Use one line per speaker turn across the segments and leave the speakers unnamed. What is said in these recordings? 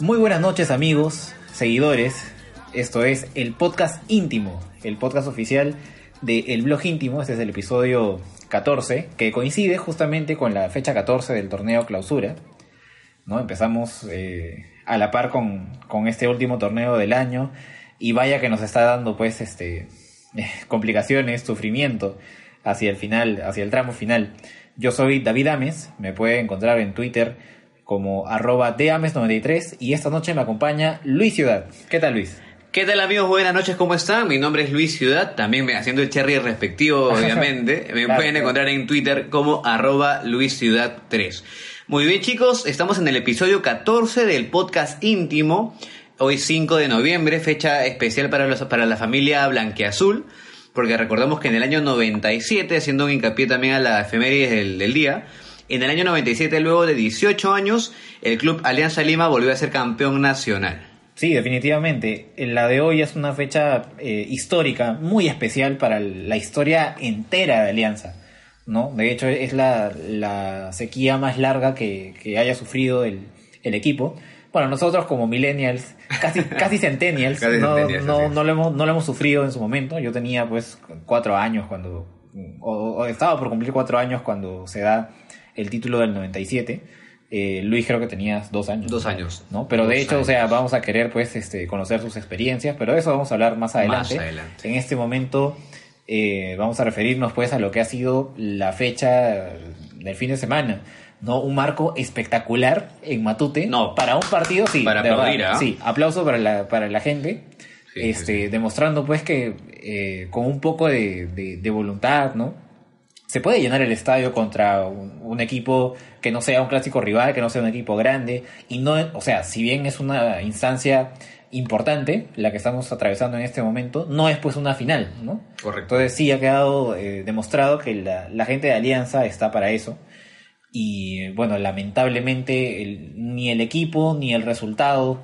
Muy buenas noches amigos, seguidores. Esto es el podcast íntimo, el podcast oficial del blog íntimo. Este es el episodio 14, que coincide justamente con la fecha 14 del torneo clausura. ¿no? Empezamos eh, a la par con, con este último torneo del año y vaya que nos está dando pues este complicaciones, sufrimiento hacia el final, hacia el tramo final. Yo soy David Ames, me puede encontrar en Twitter como arroba deames93 y esta noche me acompaña Luis Ciudad. ¿Qué tal Luis?
¿Qué tal amigos? Buenas noches, ¿cómo están? Mi nombre es Luis Ciudad, también me, haciendo el cherry respectivo, obviamente. Me
Claro,
pueden
claro.
encontrar en Twitter como arroba Luis Ciudad 3. Muy bien chicos, estamos en el episodio 14 del podcast íntimo. Hoy 5 de noviembre, fecha especial para, los, para la familia Blanqueazul, porque recordamos que en el año 97, haciendo un hincapié también a la efemérides del, del día, en el año 97, luego de 18 años, el club Alianza Lima volvió a ser campeón nacional.
Sí, definitivamente. La de hoy es una fecha eh, histórica, muy especial para la historia entera de Alianza. ¿no? De hecho, es la, la sequía más larga que, que haya sufrido el, el equipo. Bueno, nosotros como millennials, casi, casi centennials,
Casi
no,
centennials,
no, no, lo hemos, no lo hemos sufrido en su momento. Yo tenía pues cuatro años cuando, o, o estaba por cumplir cuatro años cuando se da el título del 97. Eh, Luis creo que tenías dos años.
Dos años.
¿no? Pero de hecho, o sea, vamos a querer pues este, conocer sus experiencias, pero de eso vamos a hablar más adelante.
adelante.
En este momento eh, vamos a referirnos pues a lo que ha sido la fecha del fin de semana. ¿no? Un marco espectacular en Matute.
No.
Para un partido, sí.
Para aplaudir, ¿ah?
Sí, aplauso para la, para la gente.
Sí,
este,
sí.
Demostrando pues que eh, con un poco de, de- de voluntad, ¿no? Se puede llenar el estadio contra un, un equipo que no sea un clásico rival, que no sea un equipo grande. Y no, o sea, si bien es una instancia importante, la que estamos atravesando en este momento, no es pues una final, ¿no?
Correcto.
Entonces sí ha quedado eh, demostrado que la, la gente de Alianza está para eso. Y bueno, lamentablemente el- ni el equipo ni el resultado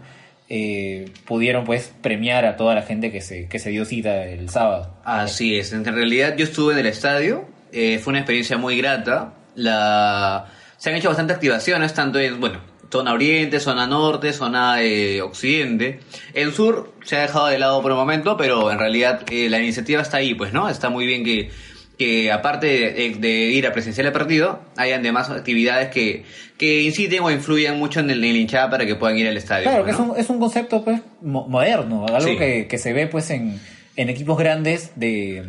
eh, pudieron pues premiar a toda la gente que se, que se dio cita el sábado.
Así es, en realidad yo estuve en el estadio, eh, fue una experiencia muy grata. La... Se han hecho bastantes activaciones, tanto en, bueno, zona oriente, zona norte, zona eh, occidente. En sur se ha dejado de lado por un momento, pero en realidad eh, la iniciativa está ahí, pues, ¿no? Está muy bien que, que aparte de, de ir a presenciar el partido, hayan demás actividades que, que inciten o influyan mucho en el, en hinchada para que puedan ir al estadio.
Claro,
pues,
que es un, es un concepto pues mo- moderno, algo
Sí.
que, que se ve pues en, en equipos grandes de,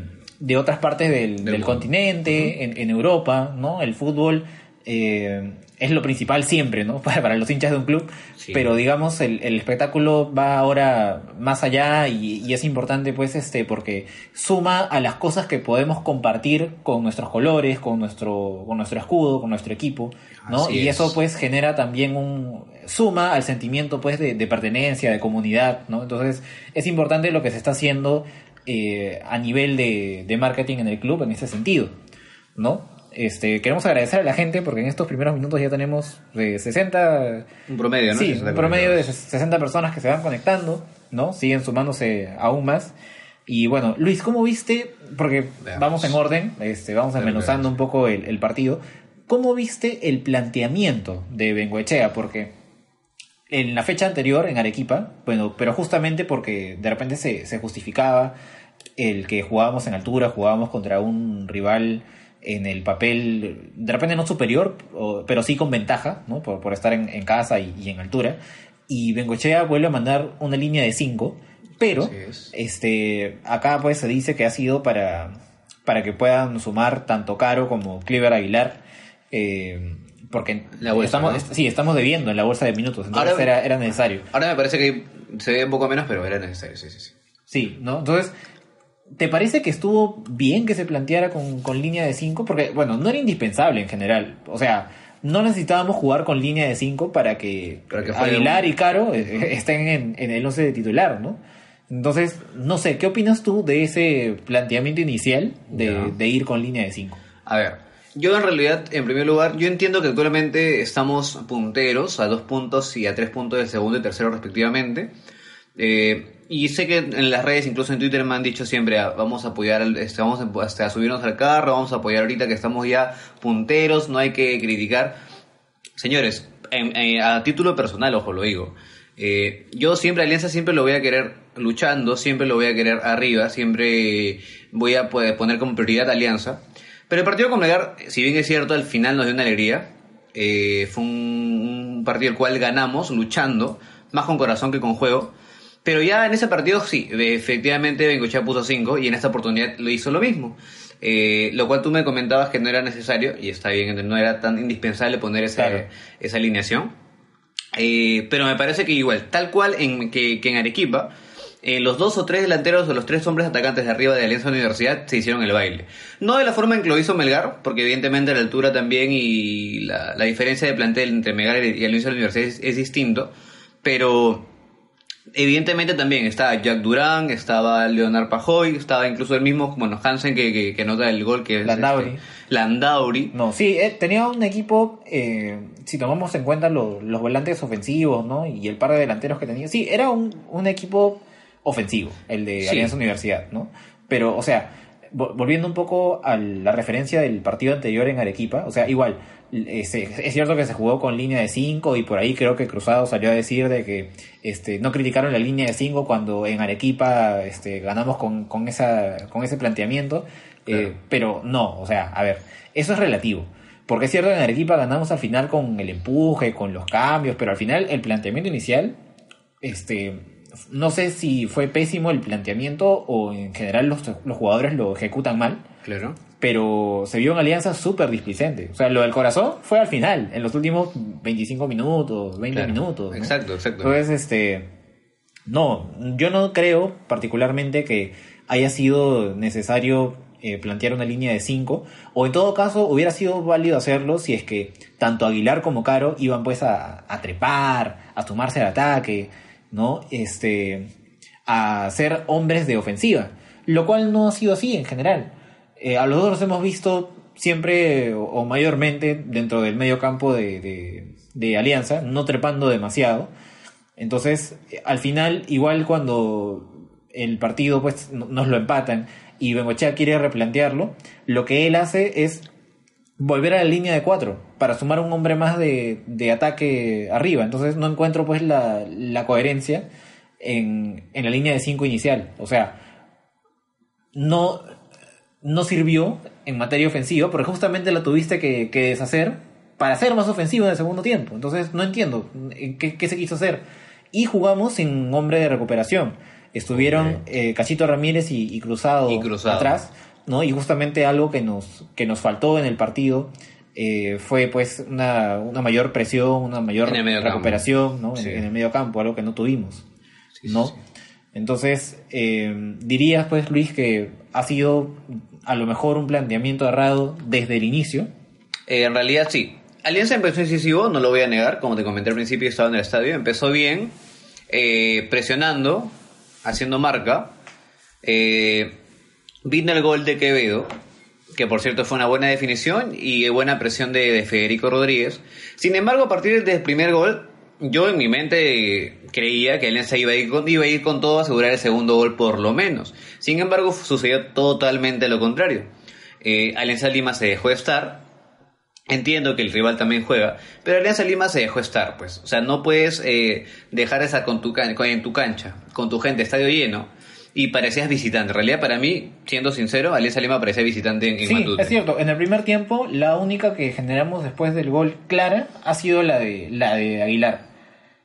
de otras partes del, del continente, en, en Europa, ¿no? El fútbol eh, es lo principal siempre, ¿no? Para, para los hinchas de un club,
Sí.
pero digamos el, el espectáculo va ahora más allá y, y es importante pues este porque suma a las cosas que podemos compartir con nuestros colores, con nuestro, con nuestro escudo, con nuestro equipo, ¿no?
Así
y
es.
eso pues genera también un suma al sentimiento pues de, de pertenencia, de comunidad, ¿no? Entonces es importante lo que se está haciendo eh, a nivel de, de marketing en el club en ese sentido, ¿no? Este, queremos agradecer a la gente porque en estos primeros minutos ya tenemos eh, 60
Un promedio, ¿no?
Sí,
60
un promedio de
conectados.
60 personas que se van conectando, ¿no? Siguen sumándose aún más. Y bueno, Luis, ¿cómo viste? Porque
Veamos.
vamos en orden, este, vamos desmenuzando un poco el, el partido. ¿Cómo viste el planteamiento de Bengoechea? Porque en la fecha anterior, en Arequipa, bueno, pero justamente porque de repente se, se justificaba el que jugábamos en altura, jugábamos contra un rival en el papel, de repente no superior, pero sí con ventaja, ¿no? Por, por estar en, en casa y, y en altura. Y Bengochea vuelve a mandar una línea de 5, pero
es.
este acá pues se dice que ha sido para, para que puedan sumar tanto Caro como Clever Aguilar. eh, porque
La bolsa,
estamos,
¿no?
est- sí, estamos debiendo en la bolsa de minutos, entonces
Ahora-
era, era necesario.
Ahora me parece que se ve un poco menos, pero era necesario, sí, sí, sí.
Sí, ¿no? Entonces, ¿te parece que estuvo bien que se planteara con, con línea de 5? Porque, bueno, no era indispensable en general. O sea, no necesitábamos jugar con línea de 5 para que,
Para que
Aguilar
un-
y Caro eh, estén en, en el 11 de titular, ¿no? Entonces, no sé, ¿qué opinas tú de ese planteamiento inicial de, de ir con línea de 5?
A ver, yo en realidad, en primer lugar, yo entiendo que actualmente estamos punteros a dos puntos y a tres puntos del segundo y tercero respectivamente. Eh, y sé que en las redes, incluso en Twitter, me han dicho siempre, ah, vamos a apoyar, este, vamos a, hasta a subirnos al carro, vamos a apoyar ahorita que estamos ya punteros, no hay que criticar. Señores, a título personal, ojo, lo digo. eh, yo siempre, Alianza siempre lo voy a querer luchando, siempre lo voy a querer arriba, siempre voy a poner como prioridad Alianza. Pero el partido con Melgar, si bien es cierto, al final nos dio una alegría. eh, fue un, un partido el cual ganamos luchando, más con corazón que con juego. Pero ya en ese partido sí, efectivamente Bengochea puso 5 y en esta oportunidad lo hizo lo mismo. Eh, lo cual tú me comentabas que no era necesario, y está bien, no era tan indispensable poner esa,
Claro.
esa alineación. Eh, pero me parece que igual, tal cual en, que, que en Arequipa, eh, los dos o tres delanteros o los tres hombres atacantes de arriba de Alianza Universidad se hicieron el baile. No de la forma en que lo hizo Melgar, porque evidentemente la altura también y la, la diferencia de plantel entre Melgar y Alianza Universidad es, es distinto, pero evidentemente también estaba Jack Durán, estaba Leonard Pajoy, estaba incluso el mismo, bueno, Hansen que, que, que nota el gol que es
Landauri.
este, Landauri.
No, sí, tenía un equipo, eh, si tomamos en cuenta lo- los volantes ofensivos, ¿no? Y el par de delanteros que tenía. Sí, era un, un equipo ofensivo, el de
Sí.
Alianza Universidad, ¿no? Pero, o sea, vo- volviendo un poco a la referencia del partido anterior en Arequipa, o sea, igual, eh, se- es cierto que se jugó con línea de 5 y por ahí creo que Cruzado salió a decir de que este, no criticaron la línea de 5 cuando en Arequipa este, ganamos con, con, esa, con ese planteamiento, eh,
Claro.
pero no, o sea, a ver, eso es relativo. Porque es cierto que en Arequipa ganamos al final con el empuje, con los cambios, pero al final el planteamiento inicial, este, no sé si fue pésimo el planteamiento o en general los, los jugadores lo ejecutan mal,
Claro.
pero se vio en Alianza súper displicente. O sea, lo del corazón fue al final, en los últimos 25 minutos, 20
Claro.
minutos. ¿no?
Exacto, exacto.
Entonces, este, no, yo no creo particularmente que haya sido necesario eh, plantear una línea de 5, o en todo caso hubiera sido válido hacerlo si es que tanto Aguilar como Caro iban pues a, a trepar, a sumarse al ataque, ¿no? Este, a ser hombres de ofensiva, lo cual no ha sido así en general. Eh, a los dos los hemos visto siempre o, mayormente dentro del medio campo de, de- Alianza, no trepando demasiado. Entonces, eh, al final, igual cuando el partido pues no- nos lo empatan y Bengochea quiere replantearlo, lo que él hace es volver a la línea de cuatro para sumar un hombre más de, de ataque arriba. Entonces no encuentro pues la, la coherencia en, en la línea de cinco inicial. O sea, no, no sirvió en materia ofensiva porque justamente la tuviste que, que deshacer para ser más ofensivo en el segundo tiempo. Entonces no entiendo eh, qué, qué se quiso hacer. Y jugamos sin hombre de recuperación. Estuvieron
Ok.
eh, Cachito Ramírez y, y Cruzado,
Y Cruzado.
atrás, ¿no? Y justamente algo que nos, que nos faltó en el partido eh, fue pues una, una mayor presión, una mayor recuperación, ¿no? En-
Sí.
En, el medio campo, algo que no tuvimos,
Sí,
¿no?
sí.
Entonces, eh, dirías pues Luis que ha sido a lo mejor un planteamiento errado desde el inicio.
Eh, en realidad sí. Alianza empezó incisivo, no lo voy a negar, como te comenté al principio, estaba en el estadio, empezó bien, presionando, haciendo marca. Eh, vino el gol de Quevedo, que por cierto fue una buena definición y buena presión de, de Federico Rodríguez. Sin embargo, a partir del primer gol, yo en mi mente creía que Alianza iba a ir con, iba a ir todo a asegurar el segundo gol por lo menos. Sin embargo, sucedió totalmente lo contrario. Eh, Alianza Lima se dejó estar, Entiendo que el rival también juega, pero Alianza Lima se dejó estar, pues. O sea, no puedes eh, dejar esa con tu en tu cancha, con tu gente, estadio lleno, y parecías visitante. En realidad, para mí, siendo sincero, Alianza Lima parecía visitante en, en
Sí,
Matute.
es cierto. En el primer tiempo, la única que generamos después del gol clara ha sido la de, la de Aguilar.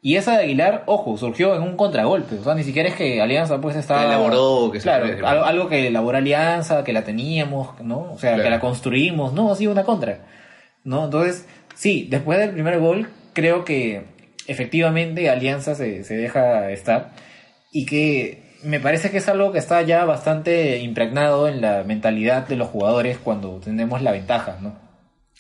Y esa de Aguilar, ojo, surgió en un contragolpe. O sea, ni siquiera es que Alianza pues estaba...
La elaboró, que se
Claro,
fue.
algo, algo que elaboró Alianza, que la teníamos, ¿no? O sea,
Claro.
que la construimos. No, ha sido una contra. ¿No? Entonces, sí, después del primer gol, creo que efectivamente Alianza se, se deja estar. Y que me parece que es algo que está ya bastante impregnado en la mentalidad de los jugadores cuando tenemos la ventaja, ¿no?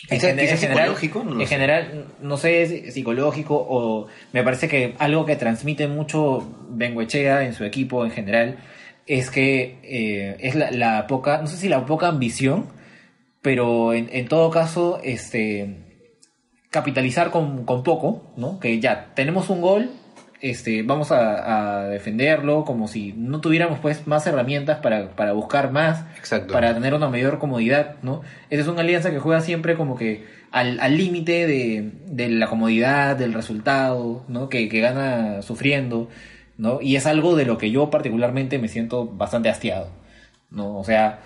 Quizás-
gen-
quizás psicológico, no lo
en
sé.
general, no sé, es psicológico o me parece que algo que transmite mucho Benguechea en su equipo en general es que eh, es la, la poca, no sé si la poca ambición, pero en, en todo caso, este capitalizar con, con poco, ¿no? Que ya tenemos un gol, este, vamos a, a defenderlo como si no tuviéramos pues más herramientas para, para buscar más,
Exacto.
para tener una mayor comodidad, ¿no? Esa es una alianza que juega siempre como que al al límite de, de la comodidad, del resultado, ¿no? Que, que gana sufriendo, ¿no? Y es algo de lo que yo particularmente me siento bastante hastiado, ¿no? O sea,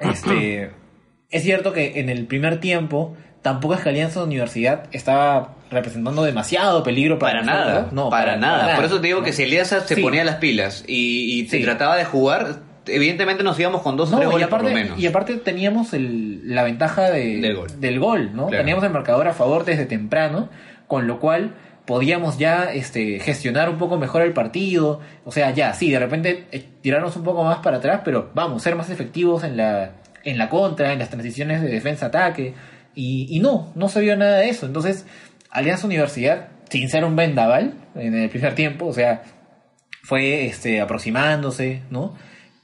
este, es cierto que en el primer tiempo tampoco es que Alianza Universidad estaba representando demasiado peligro para,
Para nada,
nosotros, ¿no?
para, nada. Por eso te digo que si Eliasa se
Sí.
ponía las pilas y, y se
Sí.
trataba de jugar, evidentemente nos íbamos con dos o
No,
tres
y
goles por
aparte,
lo menos.
y aparte teníamos el- la ventaja de-
Del gol.
del gol, ¿no?
Claro.
Teníamos el marcador a favor desde temprano, con lo cual podíamos ya este, gestionar un poco mejor el partido. O sea, ya, sí, de repente eh, tirarnos un poco más para atrás, pero vamos, ser más efectivos en la, en la contra, en las transiciones de defensa-ataque. Y, y no, no se vio nada de eso. Entonces, Alianza Universidad, sin ser un vendaval en el primer tiempo, o sea, fue este, aproximándose, ¿no?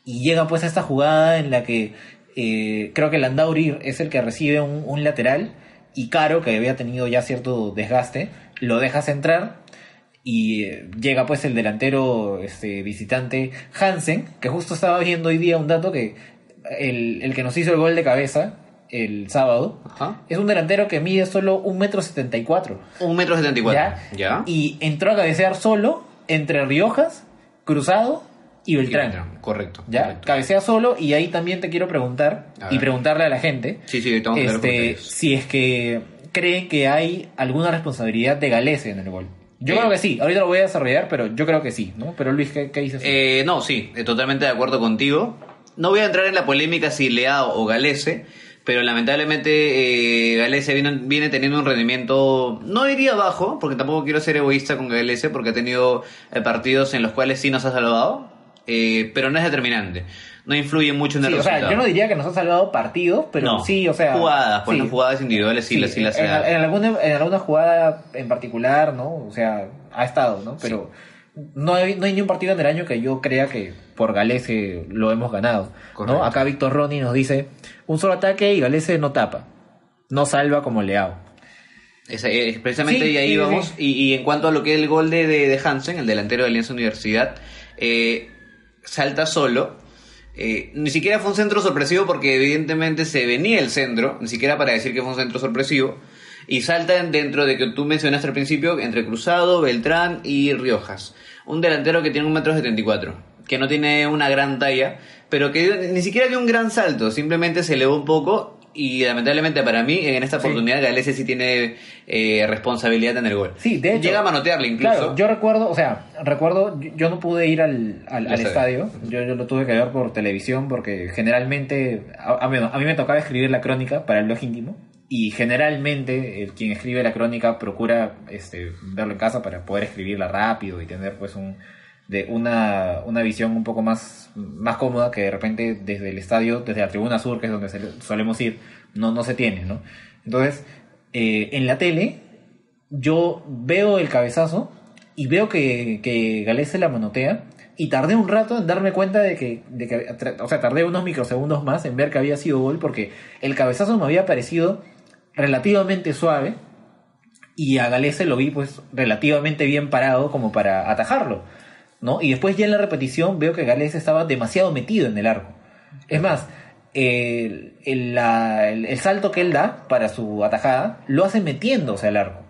Y llega pues a esta jugada en la que eh, creo que Landauri es el que recibe un, un lateral y Caro, que había tenido ya cierto desgaste, lo deja centrar y eh, llega pues el delantero este, visitante Hansen, que justo estaba viendo hoy día un dato que el, el que nos hizo el gol de cabeza el sábado
Ajá.
es un delantero que mide solo un metro setenta y cuatro.
Un metro setenta y cuatro.
¿Ya?
¿Ya?
Y entró a cabecear solo entre Riojas, Cruzado y Beltrán.
Correcto.
¿Ya?
correcto.
Cabecea solo y ahí también te quiero preguntar
A
y preguntarle a la gente
Sí, sí,
este, si es que creen que hay alguna responsabilidad de Galese en el gol. Yo
Eh.
creo que sí, ahorita lo voy a desarrollar, pero yo creo que sí, ¿no? Pero Luis, ¿qué, qué dices?
Eh, no, sí, eh, totalmente de acuerdo contigo. No voy a entrar en la polémica si Leao o Galese, pero lamentablemente eh, Galese viene, viene teniendo un rendimiento, no diría bajo, porque tampoco quiero ser egoísta con Galese, porque ha tenido eh, partidos en los cuales sí nos ha salvado, eh, pero no es determinante. No influye mucho en el
Sí, o sea,
resultado.
yo no diría que nos ha salvado partidos, pero
No,
sí, o sea...
jugadas, pues,
sí.
no, jugadas individuales sí, las sí las
en, en alguna, en alguna jugada en particular, ¿no? O sea, ha estado, ¿no? Pero no, hay, no hay ni un partido en el año que yo crea que por Galese lo hemos ganado,
Correcto.
¿no? Acá Víctor Ronnie nos dice, un solo ataque y Galese no tapa, no salva como Leao.
Eh, precisamente
Sí,
y ahí
sí,
vamos.
sí.
Y, y en cuanto a lo que es el gol de, de, de Hansen, el delantero de Alianza Universidad, eh, salta solo. Eh, ni siquiera fue un centro sorpresivo porque evidentemente se venía el centro, ni siquiera para decir que fue un centro sorpresivo. Y salta en- dentro de que tú mencionaste al principio, entre Cruzado, Beltrán y Riojas. Un delantero que tiene un metro setenta y cuatro, que no tiene una gran talla, pero que dio- ni siquiera dio un gran salto, simplemente se elevó un poco y lamentablemente para mí en esta
Sí.
oportunidad Galese sí tiene eh, responsabilidad en el gol.
Sí, de hecho.
Llega a manotearle incluso.
Claro, yo recuerdo, o sea, recuerdo, yo, no pude ir al, al, al
Al
estadio, yo, yo lo tuve que ver por televisión porque generalmente, a, a mí, a mí me tocaba escribir la crónica para el blog íntimo y generalmente el quien escribe la crónica procura este, verlo en casa para poder escribirla rápido y tener pues un de una, una visión un poco más, más cómoda que de repente desde el estadio, desde la tribuna sur, que es donde solemos ir, no, no se tiene, ¿no? Entonces, eh, en la tele, yo veo el cabezazo y veo que, que Galés se la manotea y tardé un rato en darme cuenta de que, de que, o sea, tardé unos microsegundos más en ver que había sido gol porque el cabezazo me había parecido relativamente suave y a Galese lo vi pues relativamente bien parado como para atajarlo, ¿no? Y después ya en la repetición veo que Galese estaba demasiado metido en el arco. Es más, el, el- la- el- el salto que él da para su atajada lo hace metiéndose al arco.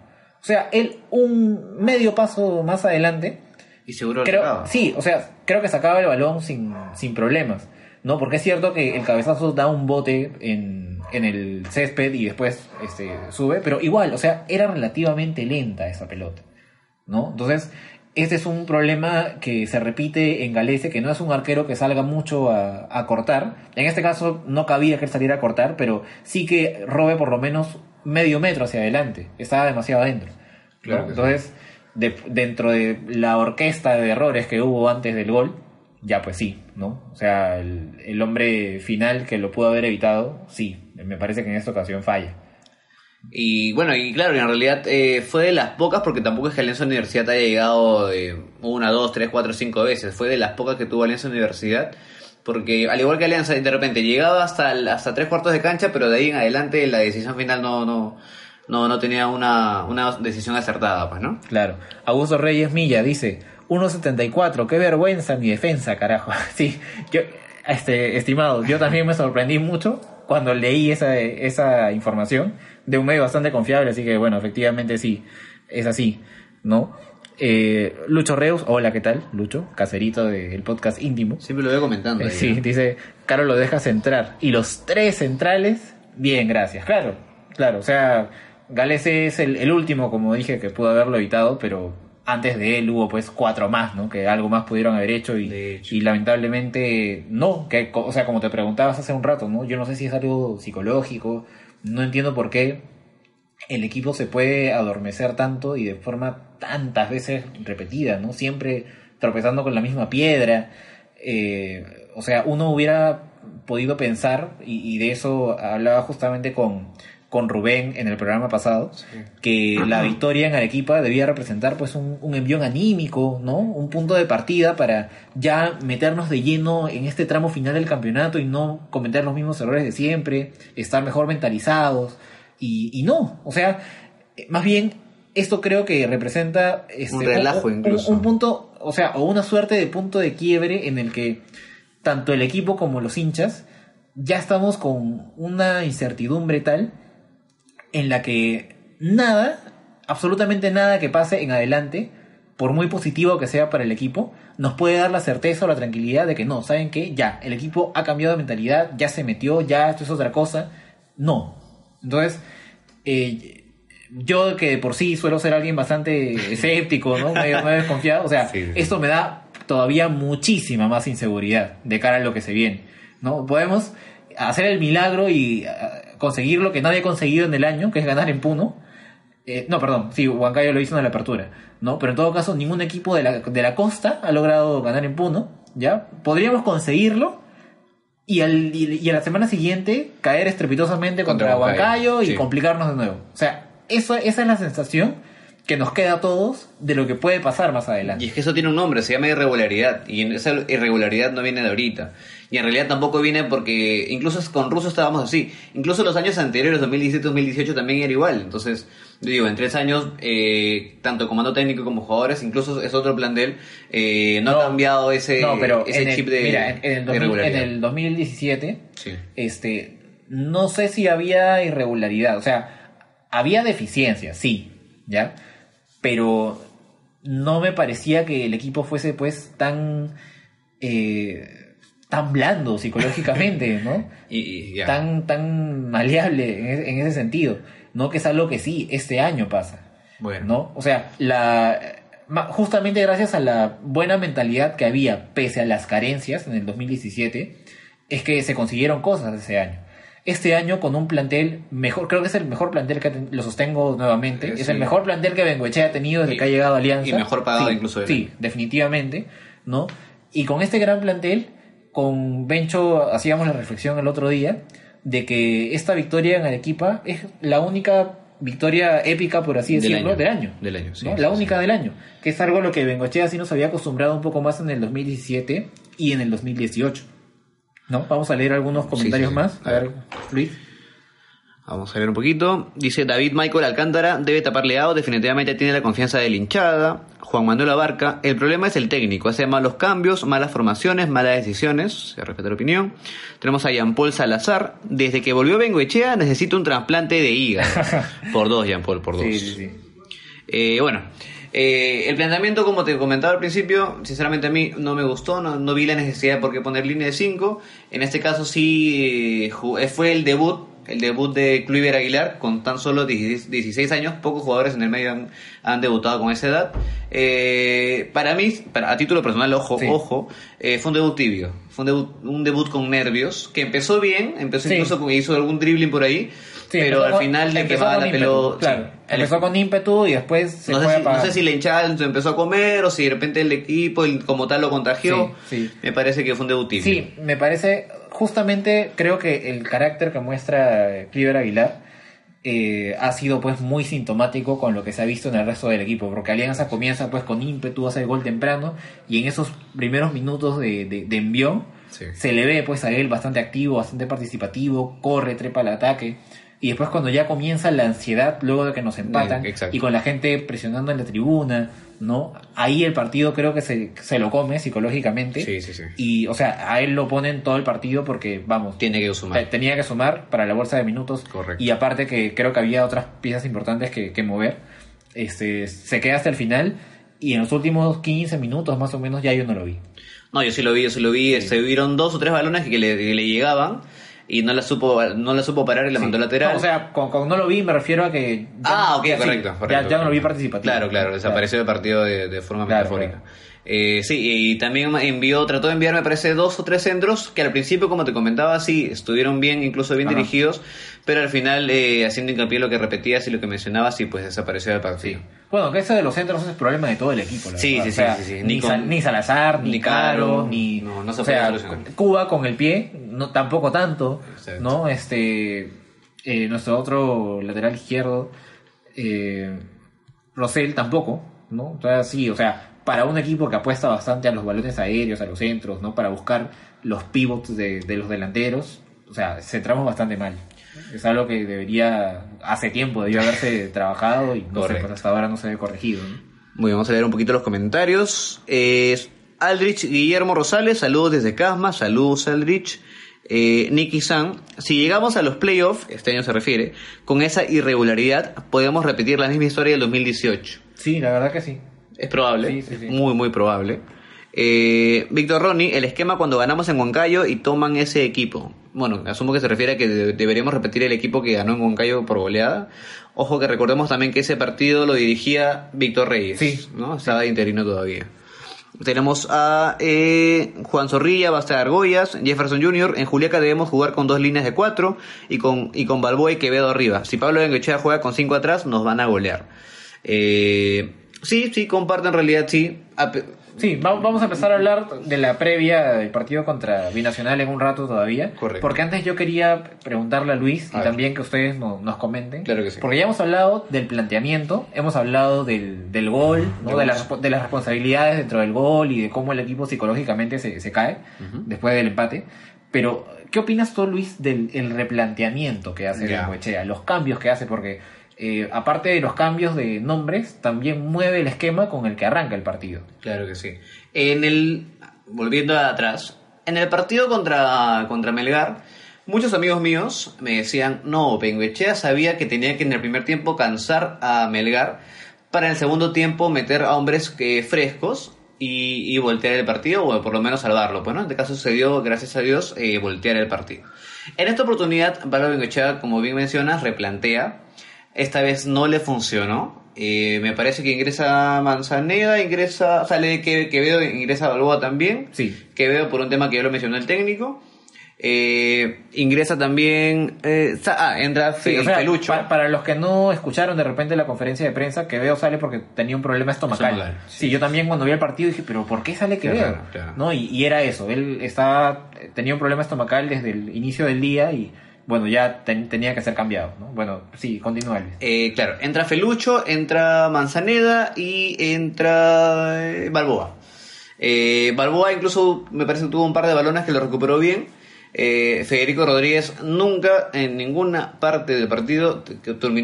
O sea, él un medio paso más adelante
y seguro
creo, sí, o sea, creo que sacaba el balón sin, sin problemas, ¿no? Porque es cierto que el cabezazo da un bote en, en el césped y después este, sube, pero igual, o sea, era relativamente lenta esa pelota, ¿no? Entonces, este es un problema que se repite en Galese, que no es un arquero que salga mucho a, a cortar. En este caso no cabía que él saliera a cortar, pero sí que robe por lo menos medio metro hacia adelante. Estaba demasiado adentro. Entonces, de- dentro de la orquesta de errores que hubo antes del gol, ya pues sí, ¿no? O sea, el, el hombre final que lo pudo haber evitado, sí, me parece que en esta ocasión falla.
Y bueno, y claro, en realidad eh, fue de las pocas, porque tampoco es que Alianza Universidad haya llegado eh, una, dos, tres, cuatro, cinco veces. Fue de las pocas que tuvo Alianza Universidad. Porque al igual que Alianza, de repente llegaba hasta, hasta tres cuartos de cancha, pero de ahí en adelante la decisión final no, no, no, no tenía una, una decisión acertada, pues, ¿no?
Claro. Augusto Reyes Milla dice, 1.74, qué vergüenza mi defensa, carajo. Sí, yo, este, estimado, yo también me sorprendí mucho cuando leí esa, esa información de un medio bastante confiable, así que bueno, efectivamente sí, es así, ¿no? Eh, Lucho Reus, hola, ¿qué tal? Lucho, caserito del podcast íntimo.
Siempre lo veo comentando.
Eh,
ahí,
sí,
¿no?
dice, Caro lo dejas entrar. Y los tres centrales, bien, gracias. Claro, claro, o sea, Gales es el, el último, como dije, que pudo haberlo evitado, pero antes de él hubo pues cuatro más, ¿no? Que algo más pudieron haber hecho y,
hecho.
y lamentablemente no, que, o sea, como te preguntabas hace un rato, ¿no? Yo no sé si es algo psicológico, no entiendo por qué el equipo se puede adormecer tanto y de forma tantas veces repetida, ¿no? Siempre tropezando con la misma piedra. Eh, o sea, uno hubiera podido pensar, y, y de eso hablaba justamente con, con Rubén en el programa pasado, que la victoria en Arequipa debía representar pues un, un envión anímico, ¿no? Un punto de partida para ya meternos de lleno en este tramo final del campeonato y no cometer los mismos errores de siempre, estar mejor mentalizados. Y, y no, o sea, eh, más bien esto creo que representa este,
Un relajo
un- un-
incluso.
un punto, o sea, o una suerte de punto de quiebre en el que tanto el equipo como los hinchas ya estamos con una incertidumbre tal en la que nada, absolutamente nada que pase en adelante, por muy positivo que sea para el equipo, nos puede dar la certeza o la tranquilidad de que no, ¿saben qué? Ya, el equipo ha cambiado de mentalidad, ya se metió, ya esto es otra cosa. No. Entonces, eh, yo que de por sí suelo ser alguien bastante escéptico, ¿no? Medio, medio desconfiado, o sea,
Sí,
esto me da todavía muchísima más inseguridad de cara a lo que se viene, ¿no? Podemos hacer el milagro y ah, conseguir lo que nadie ha conseguido en el año, que es ganar en Puno. Eh, no, perdón, sí, Huancayo lo hizo en la apertura, ¿no? Pero en todo caso, ningún equipo de la, de la costa ha logrado ganar en Puno, ¿ya? Podríamos conseguirlo y, al, y, y a la semana siguiente caer estrepitosamente contra,
Contra
Huancayo,
Huancayo,
y
sí.
complicarnos de nuevo. O sea, eso, esa es la sensación que nos queda a todos de lo que puede pasar más adelante.
Y es que eso tiene un nombre, se llama irregularidad. Y esa irregularidad no viene de ahorita. Y en realidad tampoco viene porque incluso con Russo estábamos así. Incluso los años anteriores, 2017-2018, también era igual. Entonces, yo digo, en tres años, eh, tanto comando técnico como jugadores, incluso es otro plantel, eh, no, ha cambiado ese,
No, pero
ese
en el-
chip de,
mira, en, en el
de
2000 en el 2017,
Sí.
este, no sé si había irregularidad, o sea, había deficiencias, sí, ¿ya? Pero no me parecía que el equipo fuese pues tan eh, tan blando psicológicamente, ¿no?
Y.
Tan tan maleable en ese, en ese sentido, no que es algo que sí este año pasa.
Bueno.
¿no? O sea, la justamente gracias a la buena mentalidad que había pese a las carencias en el 2017 es que se consiguieron cosas ese año. Este año con un plantel mejor, creo que es el mejor plantel que ha ten- lo sostengo nuevamente,
Eh,
es
sí.
el mejor plantel que Bengoechea ha tenido desde
Y-
que ha llegado a Alianza.
y mejor pagado
Sí,
incluso
Sí, definitivamente, ¿no? Y con este gran plantel, con Bencho hacíamos la reflexión el otro día de que esta victoria en Arequipa es la única victoria épica, por así
Del
decirlo,
año.
del año.
Del año, sí,
la única del año, que es algo a lo que Bengochea sí nos había acostumbrado un poco más en el 2017 y en el 2018. ¿No? Vamos a leer algunos comentarios
sí.
más. A
A
ver. Luis.
Vamos a ver un poquito. Dice David Michael Alcántara, debe tapar leado, definitivamente tiene la confianza de la hinchada. Juan Manuel Abarca, el problema es el técnico, hace malos cambios, malas formaciones, malas decisiones, se respeta la opinión. Tenemos a Jean Paul Salazar, desde que volvió Bengoechea necesita un trasplante de hígado. por dos, Jean Paul, por dos.
Sí, sí, sí.
Eh, bueno, eh, el planteamiento, como te comentaba al principio, sinceramente a mí no me gustó, no, vi la necesidad de poner línea de 5. En este caso sí eh, fue el debut el debut de Kluivert Aguilar con tan solo 16 16 años. Pocos jugadores en el medio han, han debutado con esa edad. Eh, para mí, para, a título personal, ojo,
Sí.
ojo, eh, fue un debut tibio. Fue un debut, un debut con nervios, que empezó bien, empezó
Sí.
incluso con, hizo algún dribbling por ahí,
Sí,
pero al final le quemaba la pelota.
Claro, empezó con ímpetu y después se
no,
fue
sé si, no sé si la hinchada se empezó a comer o si de repente el equipo el- como tal lo contagió. Me parece que fue un debut tibio.
Sí, me parece, justamente creo que el carácter que muestra Cliver Aguilar eh, ha sido pues muy sintomático con lo que se ha visto en el resto del equipo, porque Alianza comienza pues con ímpetu, hace el gol temprano y en esos primeros minutos de, de, de envión
Sí.
se le ve pues a él bastante activo, bastante participativo, corre, trepa al ataque. Y después cuando ya comienza la ansiedad, luego de que nos empatan,
Eh,
y con la gente presionando en la tribuna, ¿no? Ahí el partido creo que se, se lo come psicológicamente.
Sí, sí, sí.
Y, o sea, a él lo ponen todo el partido porque, vamos,
Tiene que sumar.
tenía que sumar para la bolsa de minutos.
Correcto.
Y aparte que creo que había otras piezas importantes que, que mover. Este, se queda hasta el final y en los últimos 15 minutos más o menos ya yo no lo vi.
No, yo sí lo vi, yo sí lo vi. Se vieron dos o tres balones que le, que le llegaban y no la supo, no la supo parar y la mandó lateral.
No, o sea, con, con no lo vi me refiero a que... ya-
ah, ok,
ya sí,
correcto,
ya-
correcto.
Ya, no lo vi participativo.
Claro, claro, desapareció del partido de, de forma
Claro,
metafórica.
claro.
Eh, sí, y también envió, trató de enviar, me parece, dos o tres centros que al principio, como te comentaba, sí, estuvieron bien, incluso bien
Ajá.
dirigidos, pero al final, eh, haciendo hincapié en lo que repetías y lo que mencionabas, sí, pues desapareció del partido.
Bueno, que eso de los centros es problema de todo el equipo. la
Sí, sí,
O sea,
sí, sí, sí.
Ni,
Ni con-
Sal- ni Salazar, ni,
ni
Caro,
Caro,
ni.
no, no se
o sea. Cuba con el pie, no, tampoco tanto.
Exacto.
¿No? Este. eh, nuestro otro lateral izquierdo, eh, Rosell, tampoco. ¿No? Entonces, sí, o sea, para un equipo que apuesta bastante a los balones aéreos, a los centros, ¿no? Para buscar los pivots de, de los delanteros, o sea, se trama bastante mal. Es algo que debería, hace tiempo debió haberse trabajado y no sé,
Correcto.
pues hasta ahora no se ve corregido. ¿no?
Muy bien, vamos a leer un poquito los comentarios. Eh, Aldrich Guillermo Rosales, saludos desde Casma, saludos Aldrich. Eh, Nicky San, si llegamos a los playoffs, este año se refiere, con esa irregularidad, podemos repetir la misma historia del 2018.
Sí, la verdad que sí.
Es probable,
Sí, sí, sí.
muy, muy probable. Eh, Víctor Ronnie, el esquema cuando ganamos en Huancayo y toman ese equipo. Bueno, asumo que se refiere a que de- deberíamos repetir el equipo que ganó en Huancayo por goleada. Ojo que recordemos también que ese partido lo dirigía Víctor Reyes.
Sí.
¿no? Estaba de interino todavía. Tenemos a eh, Juan Zorrilla, Basta Argollas, Jefferson Jr. En Juliaca debemos jugar con dos líneas de cuatro y con, y con Balboa y Quevedo arriba. Si Pablo Bengochea juega con cinco atrás, nos van a golear. Eh, sí, sí, comparto en realidad, sí.
Sí, va- vamos a empezar a hablar de la previa del partido contra Binacional en un rato todavía.
Correcto.
Porque antes yo quería preguntarle a Luis y también que ustedes no- nos comenten.
Claro que sí.
Porque ya hemos hablado del planteamiento, hemos hablado del, del gol, ¿no? De, las, de las responsabilidades dentro del gol y de cómo el equipo psicológicamente se, se cae después del empate. Pero, ¿qué opinas tú, Luis, del el replanteamiento que hace
Ya.
Bengoechea? Los cambios que hace, porque eh, aparte de los cambios de nombres, también mueve el esquema con el que arranca el partido.
Claro que sí. En el. Volviendo atrás. En el partido contra, contra Melgar, muchos amigos míos me decían: No, Bengoechea sabía que tenía que en el primer tiempo cansar a Melgar para en el segundo tiempo meter a hombres que, frescos y, voltear el partido, o por lo menos salvarlo. Pues, ¿no? En este caso sucedió, gracias a Dios, eh, voltear el partido. En esta oportunidad, Pablo Bengoechea, como bien mencionas, replantea. Esta vez no le funcionó. Eh, me parece que ingresa Manzaneda, ingresa, sale que Quevedo, ingresa Balboa también.
Sí.
Quevedo por un tema que ya lo mencionó el técnico. Eh, ingresa también. eh, ah, entra
Sí,
Fe-
o sea,
Felucho.
pa- para los que no escucharon de repente la conferencia de prensa, Quevedo sale porque tenía un problema estomacal. Sí, yo también cuando vi el partido dije, pero ¿por qué sale Quevedo?
Claro, claro.
¿No? Y, y era eso, él estaba, tenía un problema estomacal desde el inicio del día y bueno, ya ten- tenía que ser cambiado. ¿no? Bueno, sí, continúa.
Eh, claro, entra Felucho, entra Manzaneda y entra eh, Balboa. Eh, Balboa incluso me parece que tuvo un par de balones que lo recuperó bien. Eh, Federico Rodríguez nunca en ninguna parte del partido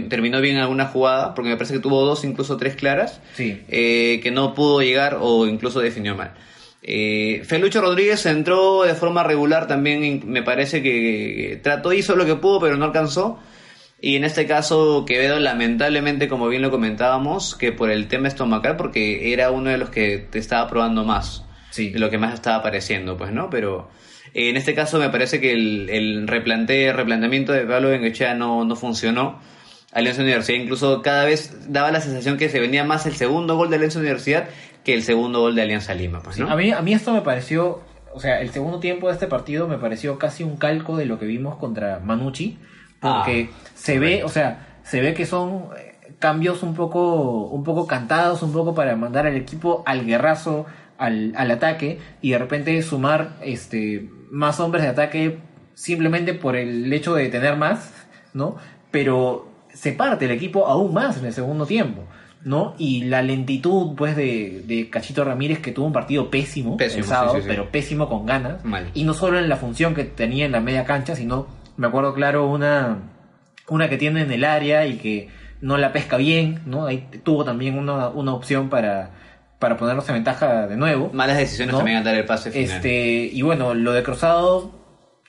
terminó bien alguna jugada, porque me parece que tuvo dos, incluso tres claras,
Sí.
eh, que no pudo llegar o incluso definió mal. Eh, Felucho Rodríguez entró de forma regular también, me parece que trató, hizo lo que pudo, pero no alcanzó. Y en este caso Quevedo lamentablemente, como bien lo comentábamos, que por el tema estomacal, porque era uno de los que te estaba probando más,
Sí.
de lo que más estaba apareciendo, pues, ¿no? Pero En este caso me parece que el, el replante- replanteamiento de Pablo Bengoechea no, no funcionó. Alianza Universidad incluso cada vez daba la sensación que se venía más el segundo gol de Alianza Universidad que el segundo gol de Alianza Lima. Pues, ¿no?
A mí, a mí esto me pareció, o sea, el segundo tiempo de este partido me pareció casi un calco de lo que vimos contra Manucci, porque
Ah,
se ve, o sea, se ve que son eh, cambios un poco, un poco cantados, un poco para mandar al equipo al guerrazo, al, al ataque, y de repente sumar este más hombres de ataque simplemente por el hecho de tener más, ¿no? Pero se parte el equipo aún más en el segundo tiempo. ¿no? Y la lentitud, pues, de, de Cachito Ramírez, que tuvo un partido pésimo,
Pésimo,
el sábado,
sí, sí, sí.
pero pésimo con ganas.
Mal.
Y no solo en la función que tenía en la media cancha, sino, me acuerdo claro, una, una que tiene en el área y que no la pesca bien, ¿no? Ahí tuvo también una, una opción para, para ponernos en ventaja de nuevo.
Malas decisiones
¿no?
también al dar el pase final.
Este, y bueno, lo de Cruzado,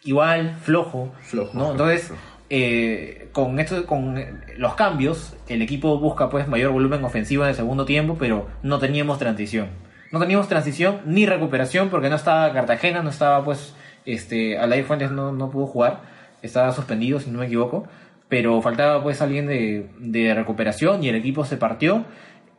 igual, flojo.
Flojo,
¿no?
flojo,
Entonces,
flojo.
Eh, con esto, con eh, los cambios, el equipo busca pues mayor volumen ofensivo en el segundo tiempo, pero no teníamos transición. No teníamos transición ni recuperación porque no estaba Cartagena, no estaba pues, este, Alair Fuentes no, no pudo jugar, estaba suspendido si no me equivoco, pero faltaba pues alguien de, de recuperación y el equipo se partió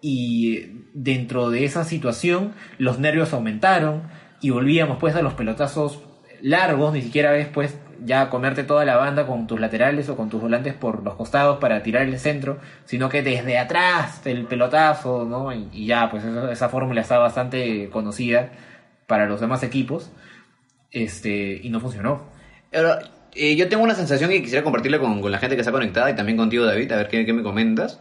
y dentro de esa situación los nervios aumentaron y volvíamos pues a los pelotazos largos, ni siquiera ves pues ya comerte toda la banda con tus laterales o con tus volantes por los costados para tirar el centro, sino que desde atrás el pelotazo, ¿no? Y, y ya, pues esa, esa fórmula está bastante conocida para los demás equipos, este, y no funcionó.
Ahora, eh, yo tengo una sensación y quisiera compartirla con, con la gente que está conectada y también contigo, David, a ver qué, qué me comentas.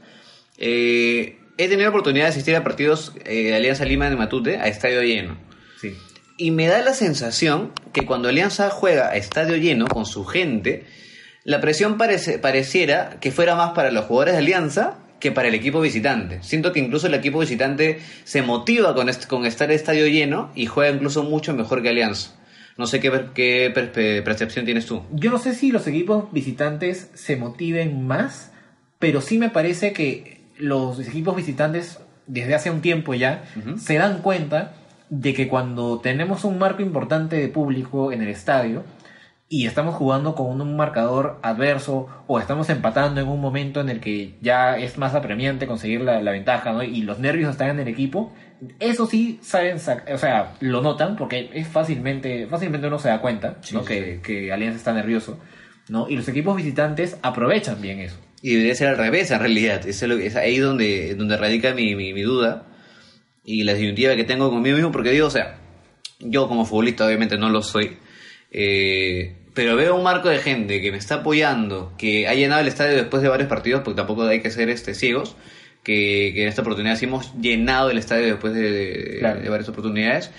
Eh, he tenido la oportunidad de asistir a partidos eh, de Alianza Lima de Matute a estadio lleno.
Sí.
Y me da la sensación que cuando Alianza juega a estadio lleno con su gente, la presión parece, pareciera que fuera más para los jugadores de Alianza que para el equipo visitante. Siento que incluso el equipo visitante se motiva con, est- con estar estadio lleno y juega incluso mucho mejor que Alianza. No sé qué, qué per- percepción tienes tú.
Yo no sé si los equipos visitantes se motiven más, pero sí me parece que los equipos visitantes desde hace un tiempo ya se dan cuenta de que cuando tenemos un marco importante de público en el estadio y estamos jugando con un marcador adverso o estamos empatando en un momento en el que ya es más apremiante conseguir la, la ventaja ¿no? y los nervios están en el equipo, eso sí saben, o sea, lo notan porque es fácilmente, fácilmente uno se da cuenta ¿no?
Sí,
que, que Alianza está nervioso, ¿no? Y los equipos visitantes aprovechan bien eso.
Y debería ser al revés, en realidad. Es, ahí donde, donde radica mi, mi, mi duda y la disyuntiva que tengo conmigo mismo, porque digo, o sea, yo como futbolista obviamente no lo soy, eh, pero veo un marco de gente que me está apoyando, que ha llenado el estadio después de varios partidos, porque tampoco hay que ser este, ciegos, que, que en esta oportunidad sí hemos llenado el estadio después de, de-
Claro.
de varias oportunidades.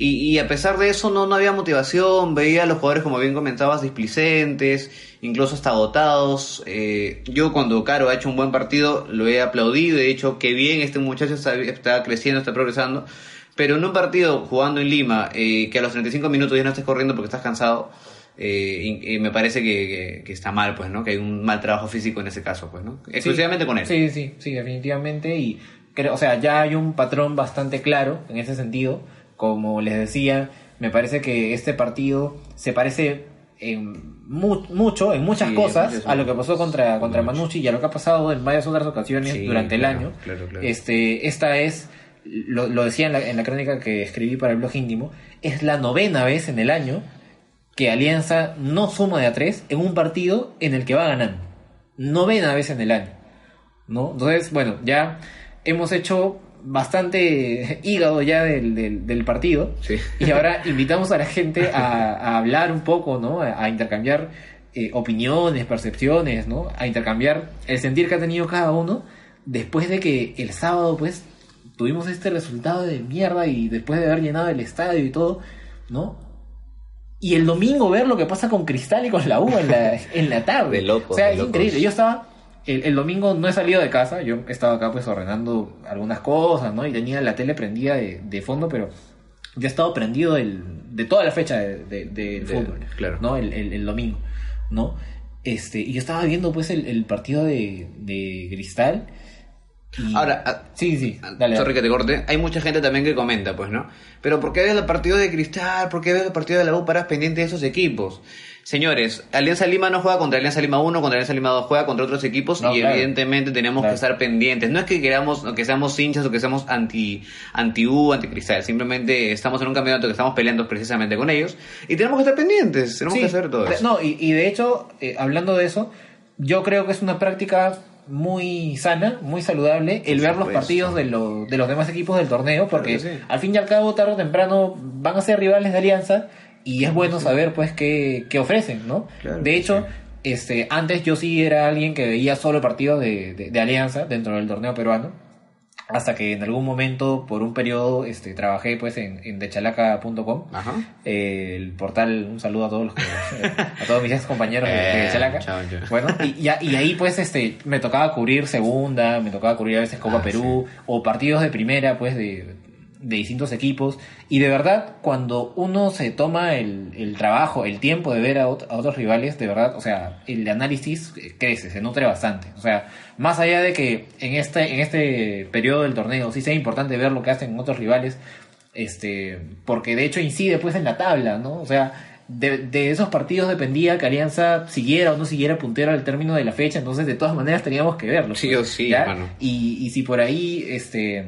Y, y a pesar de eso no, no había motivación, veía a los jugadores, como bien comentabas, displicentes, incluso hasta agotados. Eh, yo cuando Caro ha hecho un buen partido lo he aplaudido, he dicho que bien, este muchacho está, está creciendo, está progresando. Pero en un partido jugando en Lima, eh, que a los 35 minutos ya no estés corriendo porque estás cansado, eh, y- y me parece que, que- que está mal, pues, ¿no? Que hay un mal trabajo físico en ese caso, pues, ¿no? Exclusivamente con él.
Sí, sí, sí, definitivamente. Y creo, o sea, ya hay un patrón bastante claro en ese sentido. Como les decía, me parece que este partido se parece en mu- mucho, en muchas
Sí,
cosas,
muchas
a lo que pasó contra, contra. Manucci y a lo que ha pasado en varias otras ocasiones
Sí,
durante el
claro,
año.
claro, claro.
Este, esta es, lo, lo decía en la, en la crónica que escribí para el blog íntimo, es la novena vez en el año que Alianza no suma de a tres en un partido en el que va ganando. Novena vez en el año. ¿no? Entonces, bueno, ya hemos hecho bastante hígado ya del, del, del partido.
Sí.
Y ahora invitamos a la gente a, a hablar un poco, ¿no? A, a intercambiar eh, opiniones, percepciones, ¿no? A intercambiar el sentir que ha tenido cada uno después de que el sábado, pues, tuvimos este resultado de mierda y después de haber llenado el estadio y todo, ¿no? Y el domingo ver lo que pasa con Cristal y con la U en la, en la tarde.
De locos,
O sea,
de
es
locos.
increíble. Yo estaba el, el domingo no he salido de casa, yo he estado acá pues ordenando algunas cosas, ¿no? Y tenía la tele prendida de, de fondo, pero yo he estado prendido del, de toda la fecha de, de- del
De-
fútbol,
claro.
¿no? El, el- el domingo, ¿no? Este, y yo estaba viendo pues el, el partido de, de Cristal Y-
Ahora, ah,
sí, sí, dale.
Sorry
dale.
que te corte. Hay mucha gente también que comenta, pues, ¿no? Pero ¿por qué ves los partidos de Cristal? ¿Por qué ves los partidos de la U para pendiente de esos equipos? Señores, Alianza Lima no juega contra Alianza Lima 1, contra Alianza Lima 2 juega contra otros equipos
No,
y
claro.
evidentemente tenemos
Claro.
que estar pendientes. No es que queramos, o que seamos hinchas o que seamos anti, anti U, anti Cristal. Simplemente estamos en un campeonato que estamos peleando precisamente con ellos y tenemos que estar pendientes. Tenemos
Sí,
que hacer todo eso.
No, y, y de hecho, eh, hablando de eso, yo creo que es una práctica muy sana, muy saludable, el ver los partidos de, lo- de los demás equipos del torneo, porque
sí.
al fin y al cabo, tarde o temprano, van a ser rivales de Alianza y es bueno saber pues qué, qué ofrecen, ¿no?
Claro
de hecho,
sí.
este, antes yo sí era alguien que veía solo partidos de, de- de Alianza dentro del torneo peruano. Hasta que en algún momento, por un periodo, este, trabajé pues en, en dechalaca.com eh, el portal, un saludo a todos los que, a todos mis compañeros de, de
Eh,
Chalaca.
chao.
Bueno, y, y ahí pues este me tocaba cubrir segunda, me tocaba cubrir a veces Copa
Ah,
Perú o partidos de primera pues de, de distintos equipos y de verdad cuando uno se toma el, el trabajo, el tiempo de ver a, ot- a otros rivales, de verdad, o sea, el análisis eh, crece, se nutre bastante. O sea, más allá de que en este, en este periodo del torneo sí sea importante ver lo que hacen otros rivales, este porque de hecho incide pues en la tabla, ¿no? O sea, de, de esos partidos dependía que Alianza siguiera o no siguiera puntero al término de la fecha, entonces de todas maneras teníamos que verlo.
Sí
pues,
o sí, hermano.
Y, y si por ahí este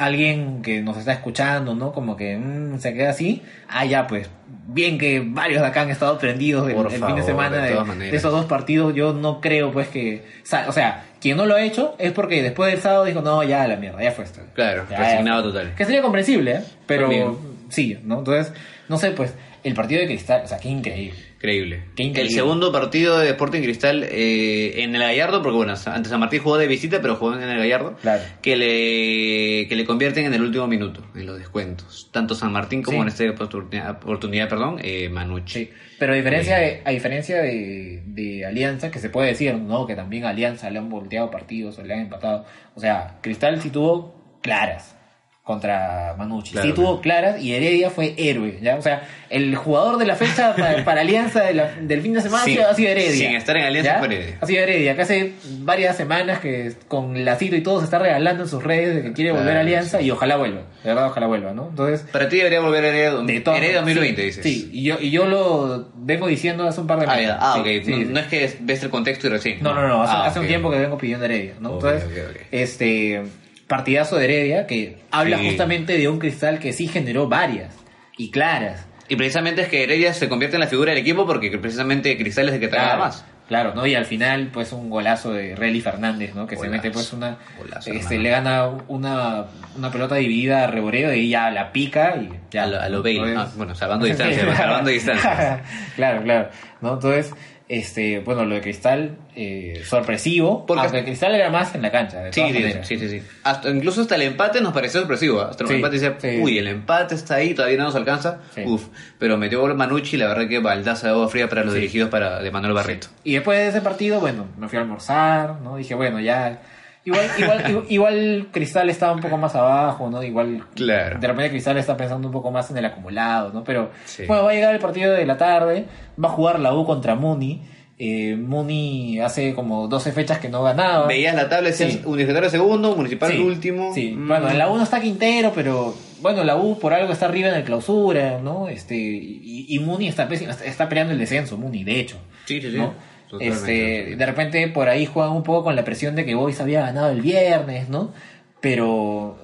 alguien que nos está escuchando, ¿no? Como que mm, se queda así, ah, ya, pues, bien que varios de acá han estado prendidos el, fin de semana
de
esos dos partidos, yo no creo, pues, que, o sea, quien no lo ha hecho es porque después del sábado dijo, no, ya, la mierda, ya fue esto.
Claro,
Ya,
resignado
ya.
total.
Que sería comprensible, ¿eh? Pero
También.
sí, ¿no? Entonces, no sé, pues, el partido de Cristal, o sea, qué increíble.
Increíble. El segundo partido de Sporting Cristal eh, en el Gallardo, porque bueno, antes San Martín jugó de visita, pero jugó en el Gallardo,
Claro.
que le que le convierten en el último minuto, en los descuentos. Tanto San Martín como
Sí.
en esta oportunidad, oportunidad perdón, eh, Manucci.
Sí, pero a diferencia, de, a diferencia de, de Alianza, que se puede decir, ¿no? Que también a Alianza le han volteado partidos o le han empatado. O sea, Cristal sí tuvo claras contra Manucci.
Claro,
sí tuvo claras y Heredia fue héroe, ¿ya? O sea, el jugador de la fecha para, para Alianza de la- del fin de semana
Sin-
ha sido- Heredia.
sin estar en Alianza fue Heredia.
Ha sido Heredia, que hace varias semanas que con Lacito y todo se está regalando en sus redes de que quiere volver a Alianza
sí.
y ojalá vuelva. De verdad, ojalá vuelva, ¿no? Entonces...
Para ti debería volver a Heredia,
De todas-
Heredia 2020,
sí,
dices.
Sí, y yo, y yo lo vengo diciendo hace un par de
Ah,
meses.
Ah,
Sí,
ok.
sí,
no, es que ves el contexto y recién.
No, no, no, hace,
Ah,
hace un tiempo que vengo pidiendo Heredia, ¿no?
Ok,
Entonces, este partidazo de Heredia que habla
Sí.
justamente de un cristal que sí generó varias y claras.
Y precisamente es que Heredia se convierte en la figura del equipo porque precisamente Cristal es el que trae
Claro,
más.
claro, ¿no? Y al final, pues un golazo de Relly Fernández, ¿no? Que se mete pues una
golazo,
este,
hermano.
le gana una, una pelota dividida a Reboreo y ya la pica y ya
A lo- a lo Bale. Ah, bueno, salvando distancias, salvando distancias.
claro, claro. ¿no? Entonces, este, bueno, lo de Cristal, eh, sorpresivo,
Porque-
aunque Cristal era más en la cancha, de
Sí,
todas
sí, sí, sí. Hasta, incluso hasta el empate nos pareció sorpresivo. Hasta el
Sí,
empate decía,
sí.
uy, el empate está ahí, todavía no nos alcanza. Uf, pero metió gol Manucci, la verdad que baldaza de agua fría para los dirigidos para, de Manuel Barreto.
Y después de ese partido, bueno, me fui a almorzar, ¿no? Dije, bueno, ya. Igual, igual, igual, Cristal estaba un poco más abajo, ¿no? Igual.
Claro.
De repente Cristal está pensando un poco más en el acumulado, ¿no? Pero,
Sí.
bueno, va a llegar el partido de la tarde, va a jugar la U contra Muni. Eh, Muni hace como 12 fechas que no ganaba.
Veías la tabla, decías
Sí.
Universitario segundo, Municipal
Sí,
último.
Sí,
Mm.
bueno, en la U no está Quintero, pero bueno, la U por algo está arriba en el clausura, ¿no? Este, y, y Muni está, está, está peleando el descenso, Muni, de hecho.
Sí, sí, sí.
¿no?
Totalmente,
Este, de repente por ahí juegan un poco con la presión de que Boys había ganado el viernes, ¿no? Pero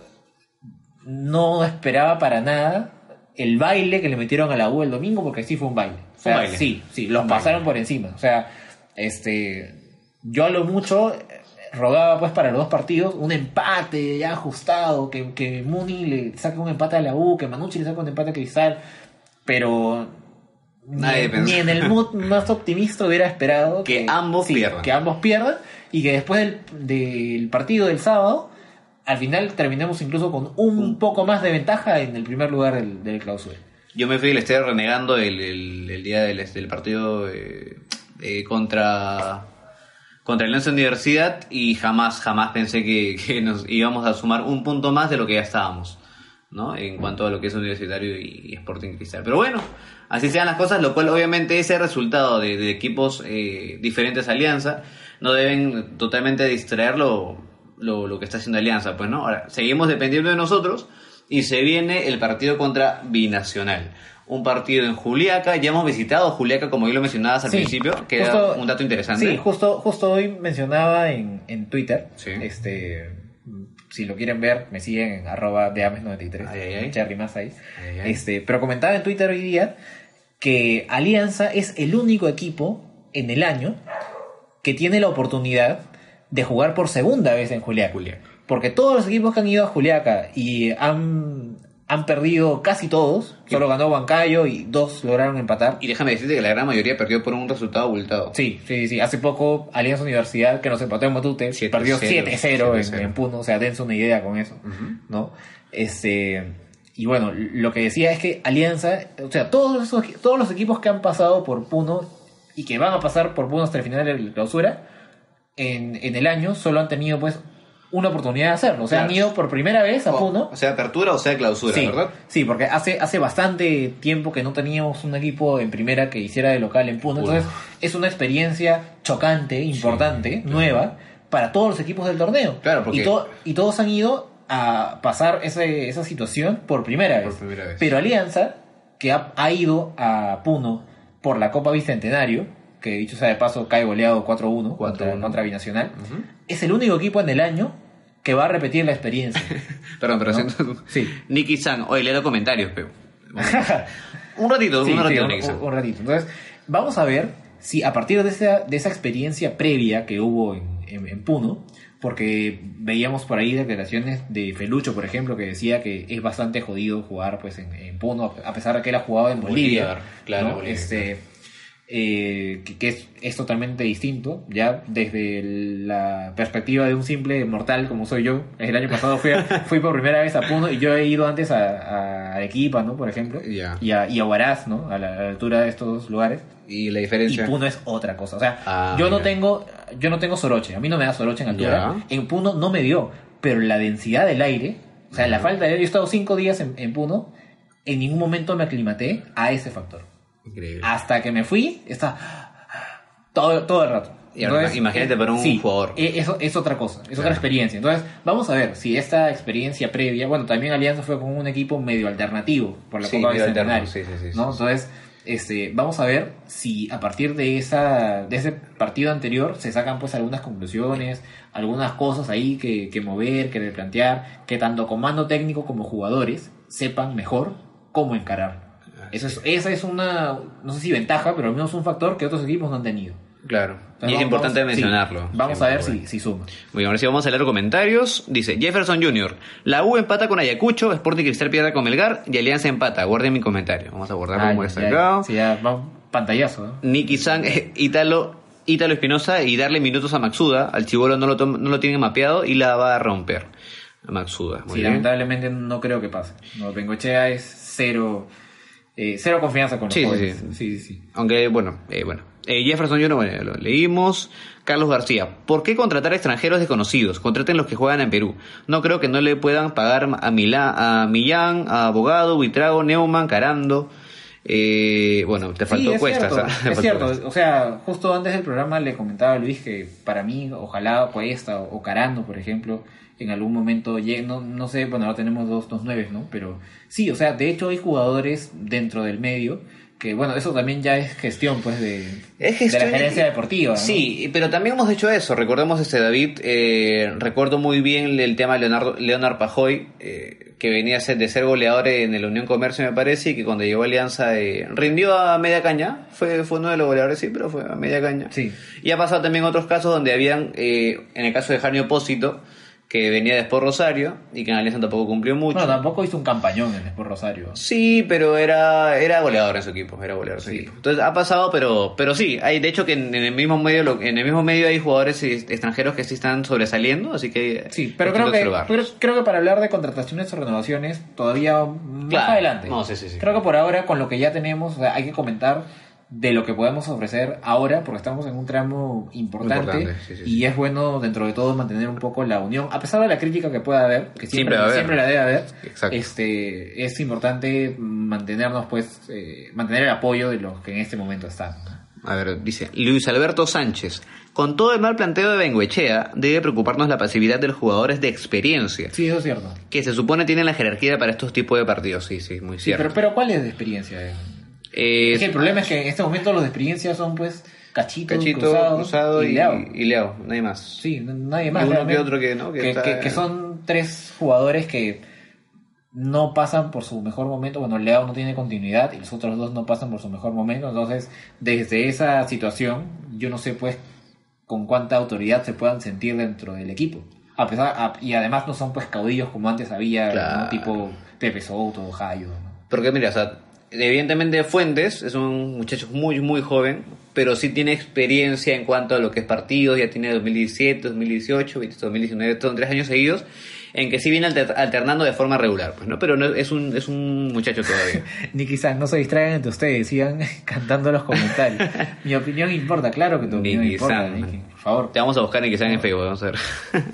no esperaba para nada el baile que le metieron a la U el domingo, porque sí fue un baile. O
un baile.
sí, sí, los
Un
pasaron
baile.
por encima. O sea, este, yo a lo mucho eh, rogaba pues para los dos partidos un empate ya ajustado, que, que Muni le saque un empate a la U, que Manucci le saque un empate a Cristal, pero
Nadie
ni en el mood más optimista hubiera esperado
Que ambos pierdan.
Que ambos pierdan y que después del, del partido del sábado, al final terminemos incluso con un poco más de ventaja en el primer lugar del, del clausura.
Yo me fui del estadio renegando el, el- el día del, del partido eh, eh, contra contra el Alianza Universidad y jamás, jamás pensé que, que nos íbamos a sumar un punto más de lo que ya estábamos, ¿no? En cuanto a lo que es Universitario y, y Sporting Cristal. Pero bueno, así sean las cosas, lo cual obviamente ese resultado de, de equipos eh, diferentes a Alianza no deben totalmente distraerlo lo, lo que está haciendo Alianza, pues, ¿no? Ahora, seguimos dependiendo de nosotros y se viene el partido contra Binacional. Un partido en Juliaca, ya hemos visitado Juliaca, como yo lo mencionabas al
Sí,
principio, que
justo-
era un dato interesante.
Sí, justo, justo hoy mencionaba en, en Twitter,
Sí.
este, si lo quieren ver, me siguen en arroba de Ames93,
Ay, ay, ay.
Cherry más ahí.
Ay, ay.
Este, pero comentaba en Twitter hoy día que Alianza es el único equipo en el año que tiene la oportunidad de jugar por segunda vez en Juliaca.
Juliaca.
Porque todos los equipos que han ido a Juliaca y han, han perdido casi todos, solo ganó Huancayo y dos lograron empatar.
Y déjame decirte que la gran mayoría perdió por un resultado abultado.
Sí, sí, sí. Hace poco Alianza Universidad, que nos empató en Matute, perdió
cero,
7-0 en,
7-0.
en Puno. O sea, dense una idea con eso, ¿no? Este... Y bueno, lo que decía es que Alianza, o sea, todos, esos, todos los equipos que han pasado por Puno y que van a pasar por Puno hasta el final de la clausura, en, en el año solo han tenido pues una oportunidad de hacerlo. O sea,
Claro.
han ido por primera vez a Puno.
O sea, apertura o sea clausura,
Sí,
¿verdad?
sí, porque hace, hace bastante tiempo que no teníamos un equipo en primera que hiciera de local en Puno. Entonces, es una experiencia chocante, importante, nueva, para todos los equipos del torneo.
Claro, porque-
y, to- y todos han ido a pasar ese- esa situación por primera vez.
Por primera vez.
Pero Alianza, que ha, ha ido a Puno por la Copa Bicentenario, que dicho sea de paso cae goleado 4-1 contra,
4-1.
contra Binacional, es el único equipo en el año que va a repetir la experiencia.
Perdón, pero
¿No?
siento...
Sí.
Nicky San, oye, leo comentarios, pero... un ratito,
Sí,
un
sí,
ratito, San.
un- un ratito. Entonces, vamos a ver si a partir de esa, de esa experiencia previa que hubo en, en- en Puno, porque veíamos por ahí declaraciones de Felucho, por ejemplo, que decía que es bastante jodido jugar pues en, en Puno, a pesar de que él ha jugado en Bolivia.
Bolívar, claro,
Este, eh, que, que es, es totalmente distinto, ya desde la perspectiva de un simple mortal como soy yo. El año pasado fui, a- fui por primera vez a Puno y yo he ido antes a, a Arequipa, ¿no? Por ejemplo, y, a, y a Huaraz, ¿no? A la, a la altura de estos lugares.
Y la
Y
diferencia...
Puno es otra cosa. O sea,
Ah,
yo no tengo, yo no tengo soroche. A mí no me da soroche en altura. En Puno no me dio. Pero la densidad del aire, o sea, la falta de aire, yo he estado cinco días en, en Puno, en ningún momento me aclimaté a ese factor.
Increíble.
Hasta que me fui, está todo, todo el rato.
Ahora, imagínate para un
sí,
jugador.
eh, Eso es otra cosa, es otra experiencia. Entonces, vamos a ver si esta experiencia previa, bueno, también Alianza fue con un equipo medio alternativo por la
Sí,
Copa Bicentenario,
sí, sí, sí,
¿no? Entonces, este, vamos a ver si a partir de esa de ese partido anterior se sacan pues algunas conclusiones, algunas cosas ahí que, que mover, que replantear, que tanto comando técnico como jugadores sepan mejor cómo encarar. Eso es, esa es una, no sé si ventaja, pero al menos un factor que otros equipos no han tenido.
Claro.
Entonces,
y es
vamos-
importante
vamos- sí,
mencionarlo.
vamos a ver
bueno.
si, si suma.
Muy bien, ahora sí vamos a leer comentarios. Dice Jefferson Jr. La U empata con Ayacucho, Sporting Cristal pierde con Melgar y Alianza empata. Guarden mi comentario. Vamos a guardarlo como acá.
sí, ya, vamos, pantallazo.
Nicky San, eh, Ítalo, Espinosa y darle minutos a Maxuda. Al chivolo no lo, no lo tiene mapeado y la va a romper. A Maxuda. Muy
Sí,
bien.
lamentablemente no creo que pase. No, Bengochea es cero, eh, cero confianza con los
Sí, sí,
jóvenes.
sí.
sí, sí, sí.
Aunque, bueno, eh, bueno. Eh, Jefferson Jr., bueno, lo leímos. Carlos García, ¿por qué contratar extranjeros desconocidos? Contraten los que juegan en Perú. No creo que no le puedan pagar a, Milán, a Millán, a Abogado, Buitrago, Neumann, Carando. Eh, bueno, te faltó
Sí, es
Cuestas.
cierto.
Te
es cierto. O sea, justo antes del programa le comentaba a Luis que para mí, ojalá Cuesta o, o Carando, por ejemplo, en algún momento no, no sé, bueno, ahora tenemos dos, dos nueves, ¿no? Pero sí, o sea, de hecho hay jugadores dentro del medio que, bueno, eso también ya es gestión, pues, de,
Es
de
gestión
la gerencia deportiva. ¿no?
Sí, pero también hemos hecho eso. Recordemos este David, eh, recuerdo muy bien el tema de Leonardo, Leonard Pajoy, eh, que venía a ser, de ser goleador en el Unión Comercio, me parece, y que cuando llegó a Alianza eh, rindió a media caña. Fue, fue uno de los goleadores, sí, pero fue a media caña.
Sí.
Y ha pasado también otros casos donde habían, eh, en el caso de Janio Opósito, que venía de Sport Rosario y que en Alianza tampoco cumplió mucho.
No, tampoco hizo un campañón en Sport Rosario.
Sí, pero era, era goleador en su equipo, era goleador en su
Sí.
equipo. Entonces ha pasado, pero, pero sí, hay, de hecho que en, en el mismo medio, lo- en el mismo medio hay jugadores extranjeros que sí están sobresaliendo, así que
Sí, pero creo que, pero creo que para hablar de contrataciones o renovaciones todavía más
Claro.
adelante.
No, sí, sí, sí.
Creo que por ahora con lo que ya tenemos o sea, hay que comentar de lo que podemos ofrecer ahora porque estamos en un tramo importante,
Importante, sí, sí,
y
sí.
es bueno dentro de todo mantener un poco la unión a pesar de la crítica que pueda haber que siempre,
Siempre
la debe haber
Exacto.
este es importante mantenernos pues eh, mantener el apoyo de los que en este momento están
A ver, dice Luis Alberto Sánchez. Con todo el mal planteo de Benguechea, debe preocuparnos la pasividad de los jugadores de experiencia,
Sí, eso es cierto.
que se supone tienen la jerarquía para estos tipos de partidos. Sí, sí, muy
Sí,
cierto.
pero, pero ¿cuál es de experiencia?
Eh,
Es que el problema es que en este momento los de experiencia son pues Cachito,
Cachito,
Cruzado,
Cruzado, y,
y Leao.
y Leao, nadie más.
Sí, nadie más.
Y uno que otro que, ¿no? que
que,
está-
que- que son tres jugadores que no pasan por su mejor momento. Bueno, Leao no tiene continuidad y los otros dos no pasan por su mejor momento. Entonces, desde esa situación, yo no sé pues con cuánta autoridad se puedan sentir dentro del equipo. A pesar, a- y además no son pues caudillos como antes había,
Claro.
¿no? tipo Pepe Souto, Jayo. ¿no?
Porque mira, o sea, evidentemente Fuentes es un muchacho muy, muy joven, pero sí tiene experiencia en cuanto a lo que es partidos, ya tiene 2017, 2018, 2019, son tres años seguidos, en que sí viene alter- alternando de forma regular, pues, ¿no? Pero no, es, un, es un muchacho todavía.
Ni quizás no se distraigan entre ustedes, sigan cantando los comentarios. Mi opinión importa, claro que tu opinión
Nicky
importa,
San.
Nicky, por favor.
Te vamos a buscar que sean en Facebook, vamos a ver.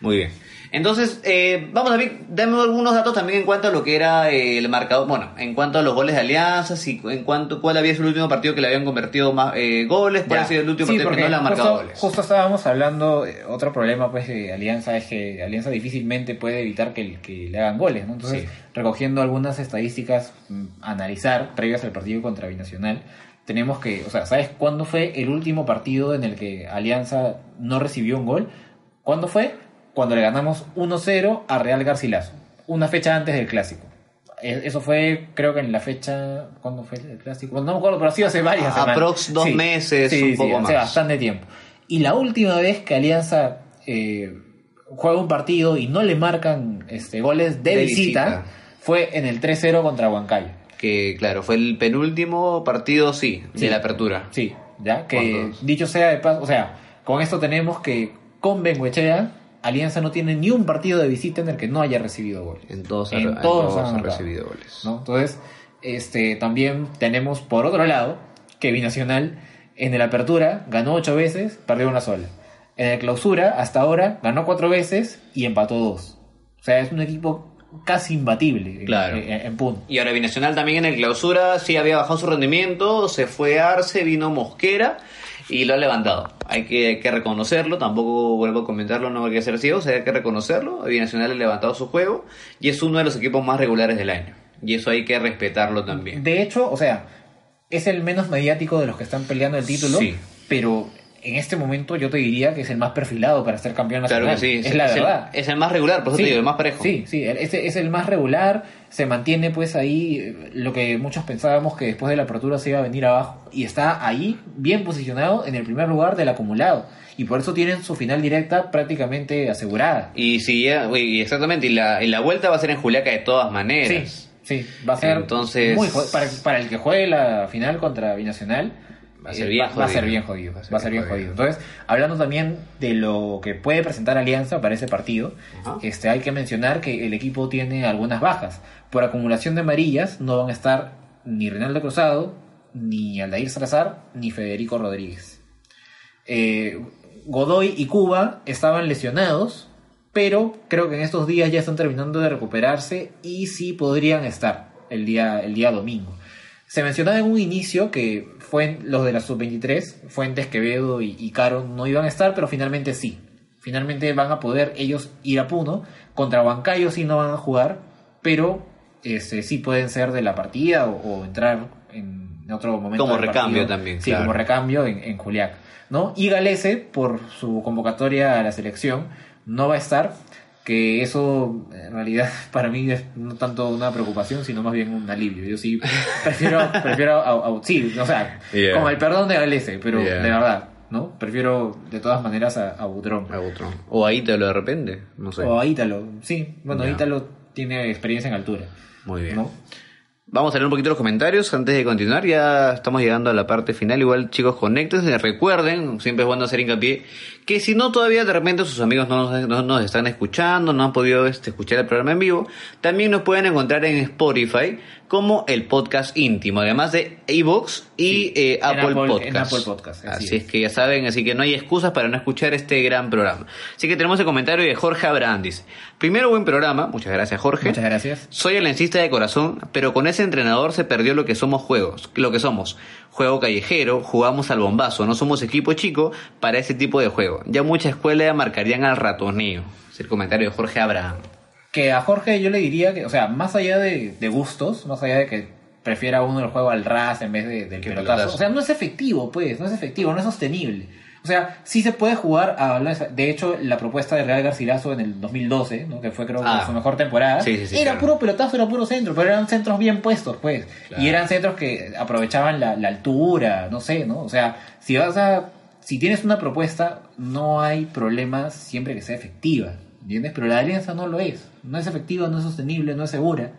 Muy bien. Entonces, eh, vamos a ver, dame algunos datos también en cuanto a lo que era eh, el marcador, bueno, en cuanto a los goles de alianzas y en cuanto cuál había sido el último partido que le habían convertido más eh, goles, cuál ha sido el último
Sí,
partido que no le han marcado
justo,
goles.
Justo estábamos hablando, eh, otro problema pues de Alianza es que Alianza difícilmente puede evitar que, que le hagan goles, ¿no? Entonces,
Sí.
recogiendo algunas estadísticas, mm, analizar previas al partido contra Binacional, tenemos que, o sea, ¿sabes cuándo fue el último partido en el que Alianza no recibió un gol? ¿Cuándo fue? Cuando le ganamos 1-0 a Real Garcilaso, una fecha antes del clásico. Eh, Eso fue, creo que en la fecha. ¿Cuándo fue el clásico? Bueno, no me acuerdo, pero ha sido hace varias
Ah,
semanas.
aprox dos meses, un poco
hace
más.
bastante tiempo. Y la última vez que Alianza eh, juega un partido y no le marcan este, goles de,
De
visita,
visita.
fue en el 3-0 contra Huancayo.
Que claro, fue el penúltimo partido, sí,
Sí.
de la apertura.
Sí, ya que dicho sea de paso, o sea, con esto tenemos que con Benguechea, Alianza no tiene ni un partido de visita en el que no haya recibido goles.
En todos,
En
ha, en
todos han
ha recibido goles.
¿no? Entonces, este, también tenemos por otro lado que Binacional en el Apertura ganó ocho veces, perdió una sola. En el Clausura, hasta ahora, ganó cuatro veces y empató dos. O sea, es un equipo casi imbatible en-
Claro.
en, en punto.
Y ahora Binacional también en el clausura sí había bajado su rendimiento, se fue Arce, vino Mosquera y lo ha levantado. Hay que, hay que reconocerlo, tampoco vuelvo a comentarlo, no hay que ser ciego, o sea, hay que reconocerlo. Binacional ha levantado su juego y es uno de los equipos más regulares del año. Y eso hay que respetarlo también.
De hecho, o sea, es el menos mediático de los que están peleando el título,
Sí.
pero en este momento yo te diría que es el más perfilado para ser campeón nacional.
Claro que sí,
es la verdad.
es el más regular, por eso
Sí,
te digo, el más parejo.
Sí, sí, es, es el más regular, se mantiene pues ahí eh, lo que muchos pensábamos que después de la apertura se iba a venir abajo y está ahí bien posicionado en el primer lugar del acumulado y por eso tienen su final directa prácticamente asegurada.
Y si uy, exactamente, y la, y la vuelta va a ser en Juliaca de todas maneras.
Sí, sí, va a ser
Entonces-
muy para el que juegue la final contra Binacional
Va a ser
eh,
bien
va, va a ser
jodido.
bien jodido, va a ser bien jodido. Entonces, hablando también de lo que puede presentar Alianza para ese partido, este hay que mencionar que el equipo tiene algunas bajas. Por acumulación de amarillas no van a estar ni Reinaldo Cruzado, ni Aldair Salazar, ni Federico Rodríguez. Eh, Godoy y Cuba estaban lesionados, pero creo que en estos días ya están terminando de recuperarse y sí podrían estar el día, el día domingo. Se mencionaba en un inicio que los de la sub-23, Fuentes, Quevedo y, y Caro no iban a estar, pero finalmente sí. Finalmente van a poder ellos ir a Puno. Contra Huancayo sí no van a jugar, pero este, sí pueden ser de la partida o, o entrar en otro momento.
Como recambio
partido.
también,
Sí,
claro.
como recambio en, en Juliaca. ¿no? Y Galese, por su convocatoria a la selección, no va a estar. Que eso, en realidad, para mí es no tanto una preocupación, sino más bien un alivio. Yo sí prefiero, prefiero a, a- sí, o sea,
Yeah.
con el perdón de Galese, pero
Yeah.
de verdad, ¿no? Prefiero de todas maneras a, a Butrón.
A otro. O ahí te lo de repente, no sé.
O a Ítalo, sí. Bueno. Ítalo tiene experiencia en altura.
Muy bien.
¿no?
Vamos a leer un poquito los comentarios antes de continuar. Ya estamos llegando a la parte final. Igual, chicos, conéctense. Recuerden, siempre es bueno hacer hincapié, que si no todavía de repente sus amigos no nos, no nos están escuchando, no han podido este, escuchar el programa en vivo, también nos pueden encontrar en Spotify como el podcast íntimo, además de iVoox y
Sí,
eh, Apple,
Apple-
Podcast.
en Apple Podcast, así
Así,
es.
es que ya saben, así que no hay excusas para no escuchar este gran programa. Así que tenemos el comentario de Jorge Abraham, dice, primero buen programa, muchas gracias Jorge.
Muchas gracias.
Soy alencista de corazón, pero con ese entrenador se perdió lo que somos juegos, lo que somos. Juego callejero, jugamos al bombazo, no somos equipo chico para ese tipo de juego. Ya mucha escuela marcarían al ratoneo. Es el comentario de Jorge Abraham.
Que a Jorge yo le diría que, o sea, más allá de, de gustos, más allá de que prefiera uno el juego al ras en vez de- del
Que
pelotazo.
pelotazo.
O sea, no es efectivo, pues, no es efectivo, no es sostenible. O sea, sí se puede jugar a... De hecho, la propuesta de Real Garcilaso en el 2012, ¿no? que fue creo
Ah.
su mejor temporada,
Sí, sí, sí,
era
claro.
puro pelotazo, era puro centro, pero eran centros bien puestos, pues.
Claro.
Y eran centros que aprovechaban la, la altura, no sé, ¿no? O sea, si vas a... Si tienes una propuesta, no hay problema siempre que sea efectiva, ¿entiendes? Pero la alianza no lo es. No es efectiva, no es sostenible, no es segura,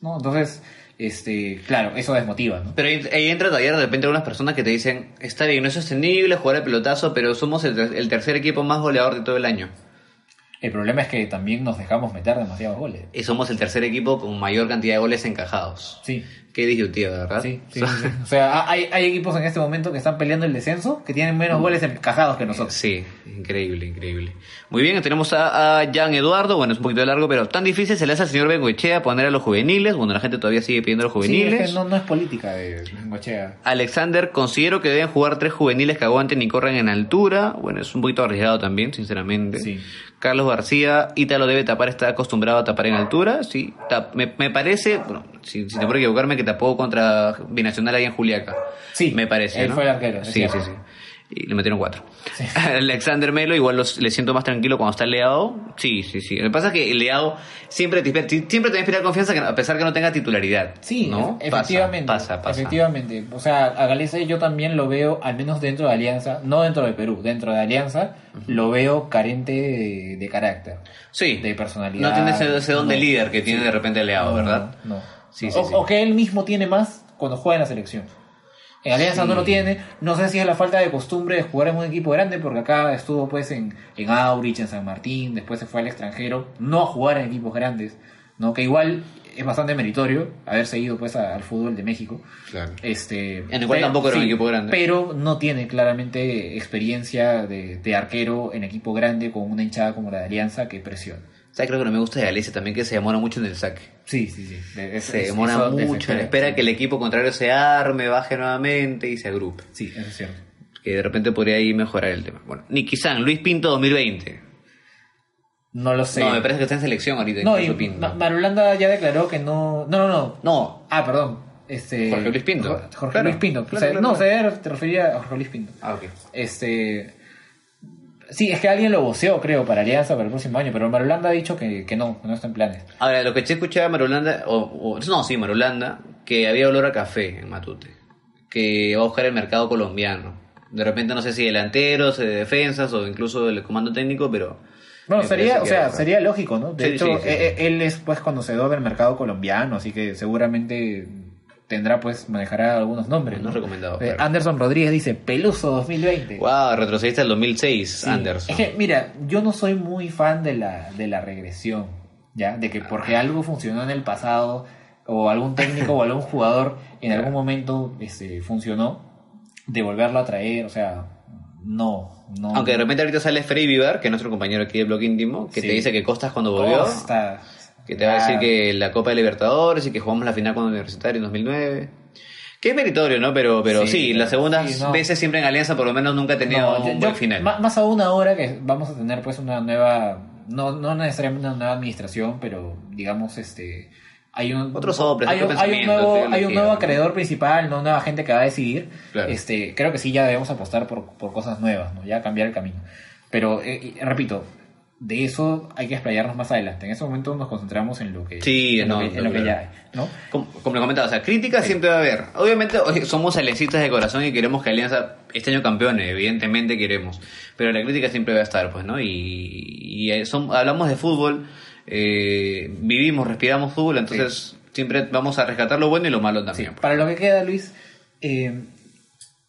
¿no? Entonces, este, claro, eso desmotiva, ¿no?
Pero ahí, ahí entra todavía de repente algunas personas que te dicen, está bien, no es sostenible jugar el pelotazo, pero somos el tercer equipo más goleador de todo el año.
El problema es que también nos dejamos meter demasiados goles.
Y somos el tercer equipo con mayor cantidad de goles encajados.
Sí.
Qué disyuntiva, ¿verdad?
Sí, sí, sí, sí. O sea, hay, hay equipos en este momento que están peleando el descenso que tienen menos goles encajados que nosotros.
Sí, increíble, increíble. Muy bien, tenemos a, a Jan Eduardo, bueno, es un poquito largo, pero tan difícil se le hace al señor Bengoechea poner a los juveniles, bueno, la gente todavía sigue pidiendo a los
Sí,
juveniles.
es que no, no es política de Bengochea.
Alexander, considero que deben jugar tres juveniles que aguanten y corran en altura. Bueno, es un poquito arriesgado también, sinceramente.
Sí.
Carlos García, Ítalo debe tapar, está acostumbrado a tapar en altura. Sí, tap- me, me parece, bueno, si, si no por equivocarme, que tapó contra Binacional ahí en Juliaca.
Sí,
me parece.
él
¿no?
fue el arquero,
Sí, sí, sí. Y le metieron cuatro.
Sí.
Alexander Melo, igual los- le siento más tranquilo cuando está Leao. Sí, sí, sí. Lo que pasa es que el Leao siempre te, inspira- siempre te inspira confianza que- a pesar que no tenga titularidad.
Sí,
¿no?
efectivamente.
Pasa, pasa.
Efectivamente. O sea, a Galese yo también lo veo, al menos dentro de Alianza, no dentro de Perú, dentro de Alianza, lo veo carente de, de carácter,
Sí.
de personalidad.
No tiene ese, ese don de líder que tiene de repente Leao,
No,
¿verdad?
No. no.
Sí,
o,
sí, sí.
o que él mismo tiene más cuando juega en la selección. En Alianza no lo tiene. No sé si es la falta de costumbre de jugar en un equipo grande, porque acá estuvo pues en, en Aurich, en San Martín, después se fue al extranjero, no a jugar en equipos grandes, ¿no? Que igual es bastante meritorio haber seguido pues a- al fútbol de México.
Claro.
Este,
En el cual
pero-
tampoco era un equipo grande.
Pero no tiene claramente experiencia de, de arquero en equipo grande con una hinchada como la de Alianza que presiona.
¿Sabes? Creo que no me gusta de Galicia también que se demora mucho en el saque.
Sí, sí, sí. Es-
Se demora
eso
mucho, espera que el equipo contrario se arme, baje nuevamente y se agrupe.
Sí, eso es cierto.
Que de repente podría ahí mejorar el tema. Bueno, Nicky San, Luis Pinto 2020.
No lo sé.
No, me parece que está en selección ahorita.
No, y
Pinto.
Ma- Marulanda ya declaró que no. No, no, no.
No.
Ah, perdón. Este,
Jorge Luis Pinto.
Jorge,
Claro,
Luis Pinto.
claro,
O sea,
claro,
no, o te refería a Jorge Luis Pinto.
Ah, ok.
Este. Sí, es que alguien lo voceó, creo, para Alianza para el próximo año, pero Marulanda ha dicho que, que no, no está en planes.
Ahora, lo que te escuchaba Marulanda, o, o- no, sí, Marulanda, que había olor a café en Matute, que va a buscar el mercado colombiano. De repente no sé si delanteros, defensas o incluso el comando técnico, pero...
Bueno, sería, o sea, sería lógico, ¿no? De
Sí,
hecho,
sí, sí,
e- e- él es pues conocedor del mercado colombiano, así que seguramente tendrá pues manejará algunos nombres.
No recomendado,
Eh,
claro.
Anderson Rodríguez dice Peluso 2020.
Wow, retrocediste al 2006,
Sí.
Anderson.
Es que, mira, yo no soy muy fan de la, de la regresión, ¿ya? De que porque algo funcionó en el pasado, o algún técnico o algún jugador en algún momento este, funcionó, de volverlo a traer, o sea, no, no.
Aunque de repente ahorita sale Freddy Vivar, que es nuestro compañero aquí de Blog Íntimo, que
Sí.
te dice que Costas cuando volvió,
Costa,
que te va a decir
claro.
que la Copa de Libertadores y que jugamos la final con Universitario en 2009. Que es meritorio, ¿no? Pero, pero sí,
Sí,
las segundas
sí, no.
veces siempre en Alianza por lo menos nunca ha tenido
No,
un
yo-
buen
yo-
final.
Más aún ahora que vamos a tener pues una nueva, no, no necesariamente una nueva administración, pero digamos este hay un hay,
otro
un- hay un
pensamiento,
nuevo hay un nuevo acreedor principal, no nueva gente que va a decidir.
Claro.
Este, creo que sí ya debemos apostar por, por cosas nuevas, ¿no? Ya cambiar el camino. Pero eh, repito, de eso hay que explayarnos más adelante. En ese momento nos concentramos en lo que
Sí,
en
no,
lo que, en lo que
claro.
ya hay, ¿no?
Como, como le comentaba, o sea, críticas siempre va a haber. Obviamente somos aliancistas de corazón y queremos que Alianza este año campeone, evidentemente queremos. Pero la crítica siempre va a estar, pues, ¿no? Y, y eh, son- hablamos de fútbol, eh, vivimos, respiramos fútbol, entonces siempre vamos a rescatar lo bueno y lo malo también. pues.
Para lo que queda, Luis, eh,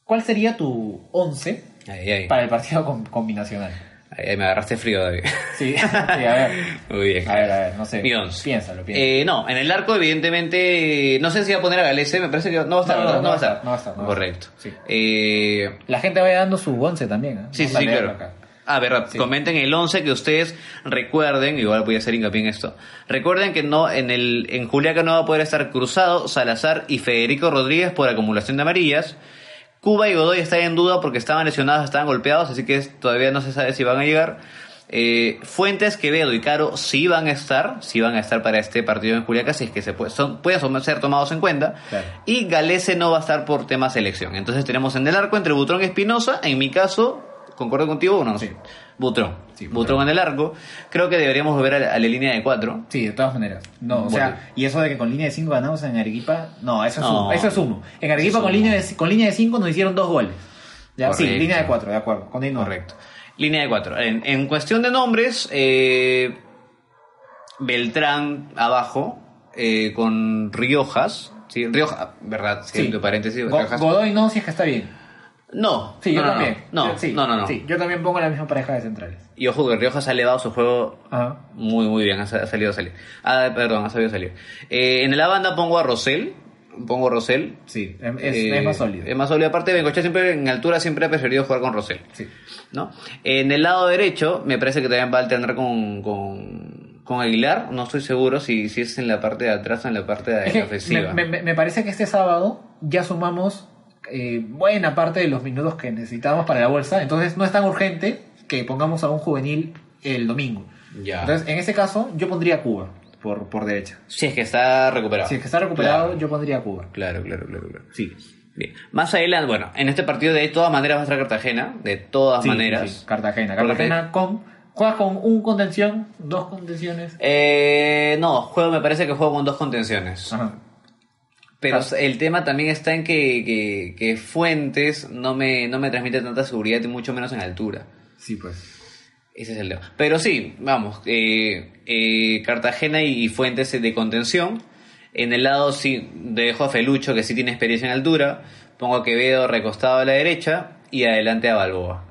¿cuál sería tu 11
Ay, ay.
para el partido con, combinacional?
Ahí me agarraste frío, David.
Sí, sí, a ver.
Muy bien.
A ver, a ver, no sé.
Mi once.
Piénsalo, piénsalo.
Eh, no, en el arco, evidentemente, no sé si va a poner a Galese, me parece que no va a estar,
No, no,
¿verdad?
no va a estar, no va a estar, no va a
Correcto.
Sí.
Eh,
La gente vaya dando su once también, ¿eh?
sí, sí, claro.
acá.
Ah, verdad,
Sí.
comenten el 11 que ustedes recuerden, igual voy a hacer hincapié en esto. Recuerden que no en el en Juliaca no va a poder estar Cruzado, Salazar y Federico Rodríguez por acumulación de amarillas. Cuba y Godoy están en duda porque estaban lesionados, estaban golpeados, así que todavía no se sabe si van a llegar. Eh, Fuentes, Quevedo y Caro sí van a estar, sí van a estar para este partido en Juliaca, si es que se puede, son, pueden ser tomados en cuenta.
Claro.
Y Galese no va a estar por tema selección. Entonces tenemos en el arco entre Butrón y Espinosa, en mi caso, concuerdo contigo, uno no
Sí.
sé. Butrón.
Sí,
Butrón.
Butrón.
en el arco. Creo que deberíamos volver a la, a la línea de cuatro.
Sí, de todas maneras. No, o
Bueno.
sea, y eso de que con línea de 5 ganamos en Arequipa, no, eso es
No.
Eso es humo. En Arequipa con línea de con línea de 5 nos hicieron dos goles. Ya, sí, línea de 4, de acuerdo. Con.
Correcto. Línea de cuatro. En, en cuestión de nombres, eh, Beltrán abajo, eh, con Riojas. Sí, Riojas, ¿verdad? Sí,
Sí.
entre paréntesis.
Go-
Riojas.
Godoy no, si es que está bien.
No.
Sí, yo
no, no,
también.
No,
sí,
no, no, no.
Sí, yo también pongo la misma pareja de centrales.
Y ojo que Riojas ha elevado su juego
Ajá.
Muy, muy bien, ha, sa- ha salido a salir. Ah, perdón, ha salido a salir. Eh, en la banda pongo a Rosell. Pongo a Rosell.
Sí, es, es-
Eh,
es más sólido.
Es más sólido. Aparte, Bengochea siempre en altura siempre ha preferido jugar con Rosell.
Sí.
¿no? En el lado derecho, me parece que también va a alternar con, con, con Aguilar. No estoy seguro si, si es en la parte de atrás o en la parte de la ofensiva.
me, me- me parece que este sábado ya sumamos eh, buena parte de los minutos que necesitamos para la bolsa, entonces no es tan urgente que pongamos a un juvenil el domingo.
Ya.
Entonces, en ese caso, yo pondría Cuba por, por derecha.
Si es que está recuperado.
Si es que está recuperado,
Claro.
yo pondría Cuba.
Claro, claro, claro, claro.
Sí.
Bien. Más adelante, bueno, en este partido de todas maneras va a estar Cartagena, de todas
Sí,
maneras.
sí. Cartagena.
Porque-
Cartagena con. Juegas con un contención, dos contenciones.
Eh, no, juego, me parece que juego con dos contenciones.
Ajá.
Pero el tema también está en que, que, que Fuentes no me, no me transmite tanta seguridad y mucho menos en altura.
Sí, pues.
Ese es el tema. Pero sí, vamos, eh, eh, Cartagena y, Fuentes de contención. En el lado sí dejo a Felucho, que sí tiene experiencia en altura. Pongo a Quevedo recostado a la derecha y adelante a Balboa.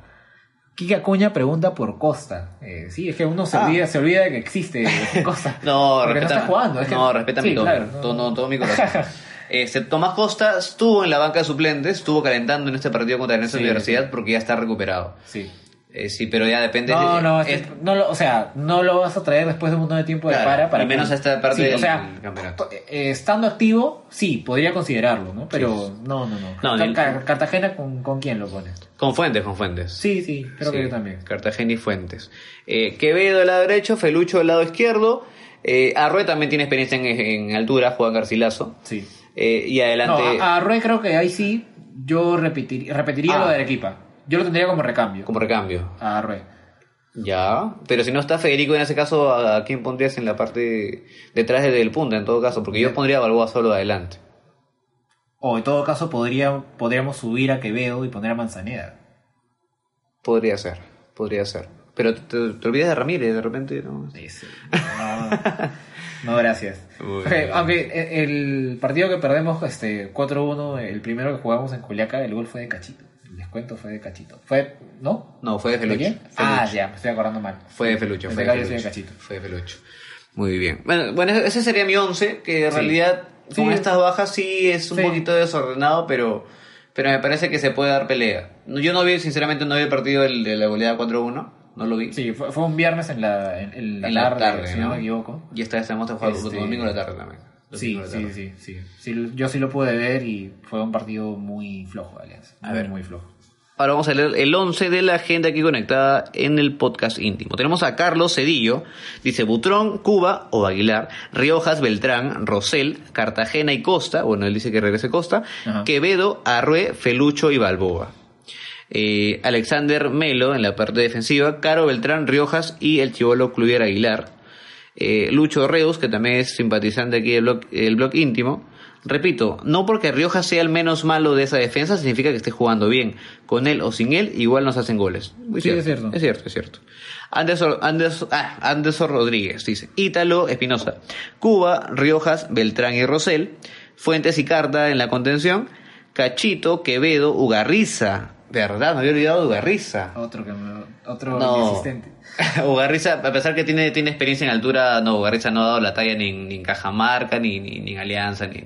Kike Acuña pregunta por Costa. Eh, sí, es que uno se,
Ah.
olvida, se olvida de que existe Costa.
No, respeta,
no está jugando. es que-
no, respeta mi,
claro, no.
todo, no, todo mi corazón. Este, Tomás Costa estuvo en la banca de suplentes, estuvo calentando en este partido contra la
Sí,
Universidad
sí.
porque ya está recuperado.
Sí.
Eh, sí, pero ya depende.
No,
de-
no,
es-
no lo, o sea, no lo vas a traer después de un montón de tiempo de para. para
y menos
que-
a esta parte
Sí,
del
o sea,
campeonato.
to- eh, estando activo, sí, podría considerarlo, ¿no? Pero no, no, no. Cartagena, ¿con, ¿con quién lo pones?
Con Fuentes, con Fuentes.
Sí, sí, creo que yo también.
Cartagena y Fuentes. Eh, Quevedo del lado derecho, Felucho del lado izquierdo. Eh, Arrue también tiene experiencia en, en altura, juega Garcilaso.
Sí.
Eh, y adelante.
No, a, a Rue creo que ahí sí yo repetir- repetiría
Ah.
lo de Arequipa. Yo lo tendría como recambio.
como recambio.
A Rue.
Ya, pero si no está Federico en ese caso, ¿a, quién pondrías en la parte detrás del punta en todo caso? Porque yo pondría a Balboa solo adelante.
O en todo caso podría, podríamos subir a Quevedo y poner a Manzaneda.
Podría ser, podría ser. Pero te, te olvidas de Ramírez de repente, ¿no?
Ese. No, no, gracias.
Bien.
aunque el partido que perdemos este 4-1, el primero que jugamos en Juliaca, el gol fue de Cachito. El descuento fue de Cachito. ¿Fue? ¿No?
No, fue de
¿De
Felucho. Felucho.
Ah, ya, me estoy acordando mal.
Fue de Felucho, fue de
sí de
Felucho.
Cachito.
Fue de Felucho. Muy bien. Bueno, bueno, ese sería mi 11, que en
Sí.
realidad con
Sí.
estas bajas sí es un
Sí.
poquito desordenado, pero, pero me parece que se puede dar pelea. Yo no vi, sinceramente, no vi el partido de la goleada 4-1, no lo vi.
Sí, fue, fue un viernes en la, en, en la,
En la
tarde, si
¿no?
no me equivoco.
Y esta vez tenemos que jugar
Este-
domingo en la tarde también.
Sí, sí, sí, sí, Sí, Yo sí lo pude ver y fue un partido muy flojo, Alianza.
A
Muy,
ver.
muy flojo.
Ahora vamos a leer el 11 de la agenda aquí conectada en el podcast íntimo. Tenemos a Carlos Cedillo, dice Butrón, Cuba o Aguilar, Riojas, Beltrán, Rosell, Cartagena y Costa, bueno, él dice que regrese Costa,
Ajá.
Quevedo, Arrue, Felucho y Balboa. Eh, Alexander Melo en la parte defensiva, Caro Beltrán, Riojas y el chivolo Cluvier Aguilar. Eh, Lucho Reus, que también es simpatizante aquí del blog, el blog íntimo. Repito, no porque Riojas sea el menos malo de esa defensa significa que esté jugando bien. Con él o sin él, igual nos hacen goles. Muy
Sí, es cierto.
Es cierto, es cierto. Anderson, Anderson, ah, Anderson Rodríguez dice: Ítalo, Espinosa, Cuba, Riojas, Beltrán y Rosell, Fuentes y Carta en la contención, Cachito, Quevedo, Ugarriza Verdad, me había olvidado de Ugarriza.
Otro que me- otro
No.
inexistente.
Ugarriza, a pesar que tiene, tiene experiencia en altura, no, Ugarriza no ha dado la talla ni, en- ni en Cajamarca, ni, ni, ni en Alianza, ni,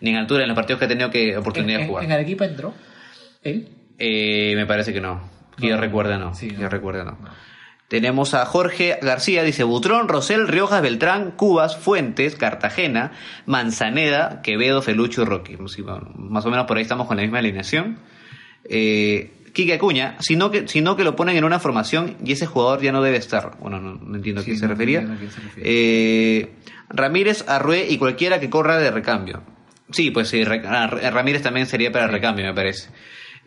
ni en altura en los partidos que ha tenido que, oportunidad
¿En,
de jugar.
en Arequipa entró? ¿Él?
Eh, me parece que no. Que yo recuerde no.
Sí, no.
yo recuerde no.
No.
Tenemos a Jorge García, dice Butrón, Rosel, Riojas, Beltrán, Cubas, Fuentes, Cartagena, Manzaneda, Quevedo, Felucho y Rocky. Sí, bueno, más o menos por ahí estamos con la misma alineación. Eh, Quique Acuña, sino que, sino que lo ponen en una formación y ese jugador ya no debe estar. Bueno, no, no entiendo a qué se
no
refería.
a se.
Eh, Ramírez, Arrué y cualquiera que corra de recambio. Sí, pues sí, Re- Re- Ramírez también sería para recambio, me parece.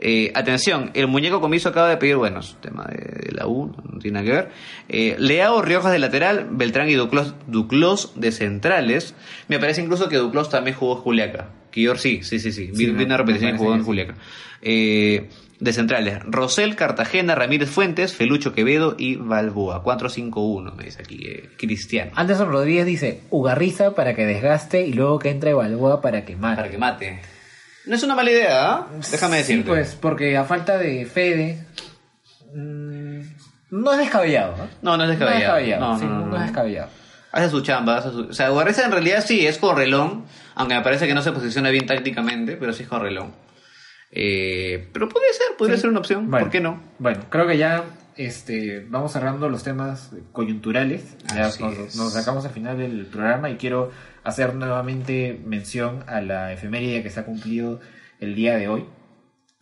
Eh, atención, el muñeco comiso acaba de pedir, bueno, es un tema de, de la U, no tiene nada que ver. Eh, Leao, Riojas de lateral, Beltrán y Duclos, Duclos de centrales. Me parece incluso que Duclos también jugó en Juliaca. Yo sí, sí, sí, sí. Vi,
Sí,
vi una repetición y jugó en Juliaca. Eh, de centrales, Rosel, Cartagena, Ramírez Fuentes, Felucho Quevedo y Balboa. 4-5-1, me dice aquí eh, Cristiano.
Anderson Rodríguez dice Ugarriza para que desgaste y luego que entre Balboa para que mate.
Para que mate. No es una mala idea, ¿ah? Déjame decirte.
Sí, pues, porque a falta de Fede. mm, no es descabellado, ¿no?
No, no es descabellado.
No es descabellado.
No,
sí,
no,
es descabellado.
Hace su chamba, hace su... O sea, Guarreza en realidad sí es correlón, aunque me parece que no se posiciona bien tácticamente, pero sí es correlón. Eh, pero podría ser, podría
Sí.
ser una opción,
Bueno,
¿por qué no?
Bueno, creo que ya este, vamos cerrando los temas coyunturales. Ya nos, nos sacamos al final del programa y quiero hacer nuevamente mención a la efeméride que se ha cumplido el día de hoy.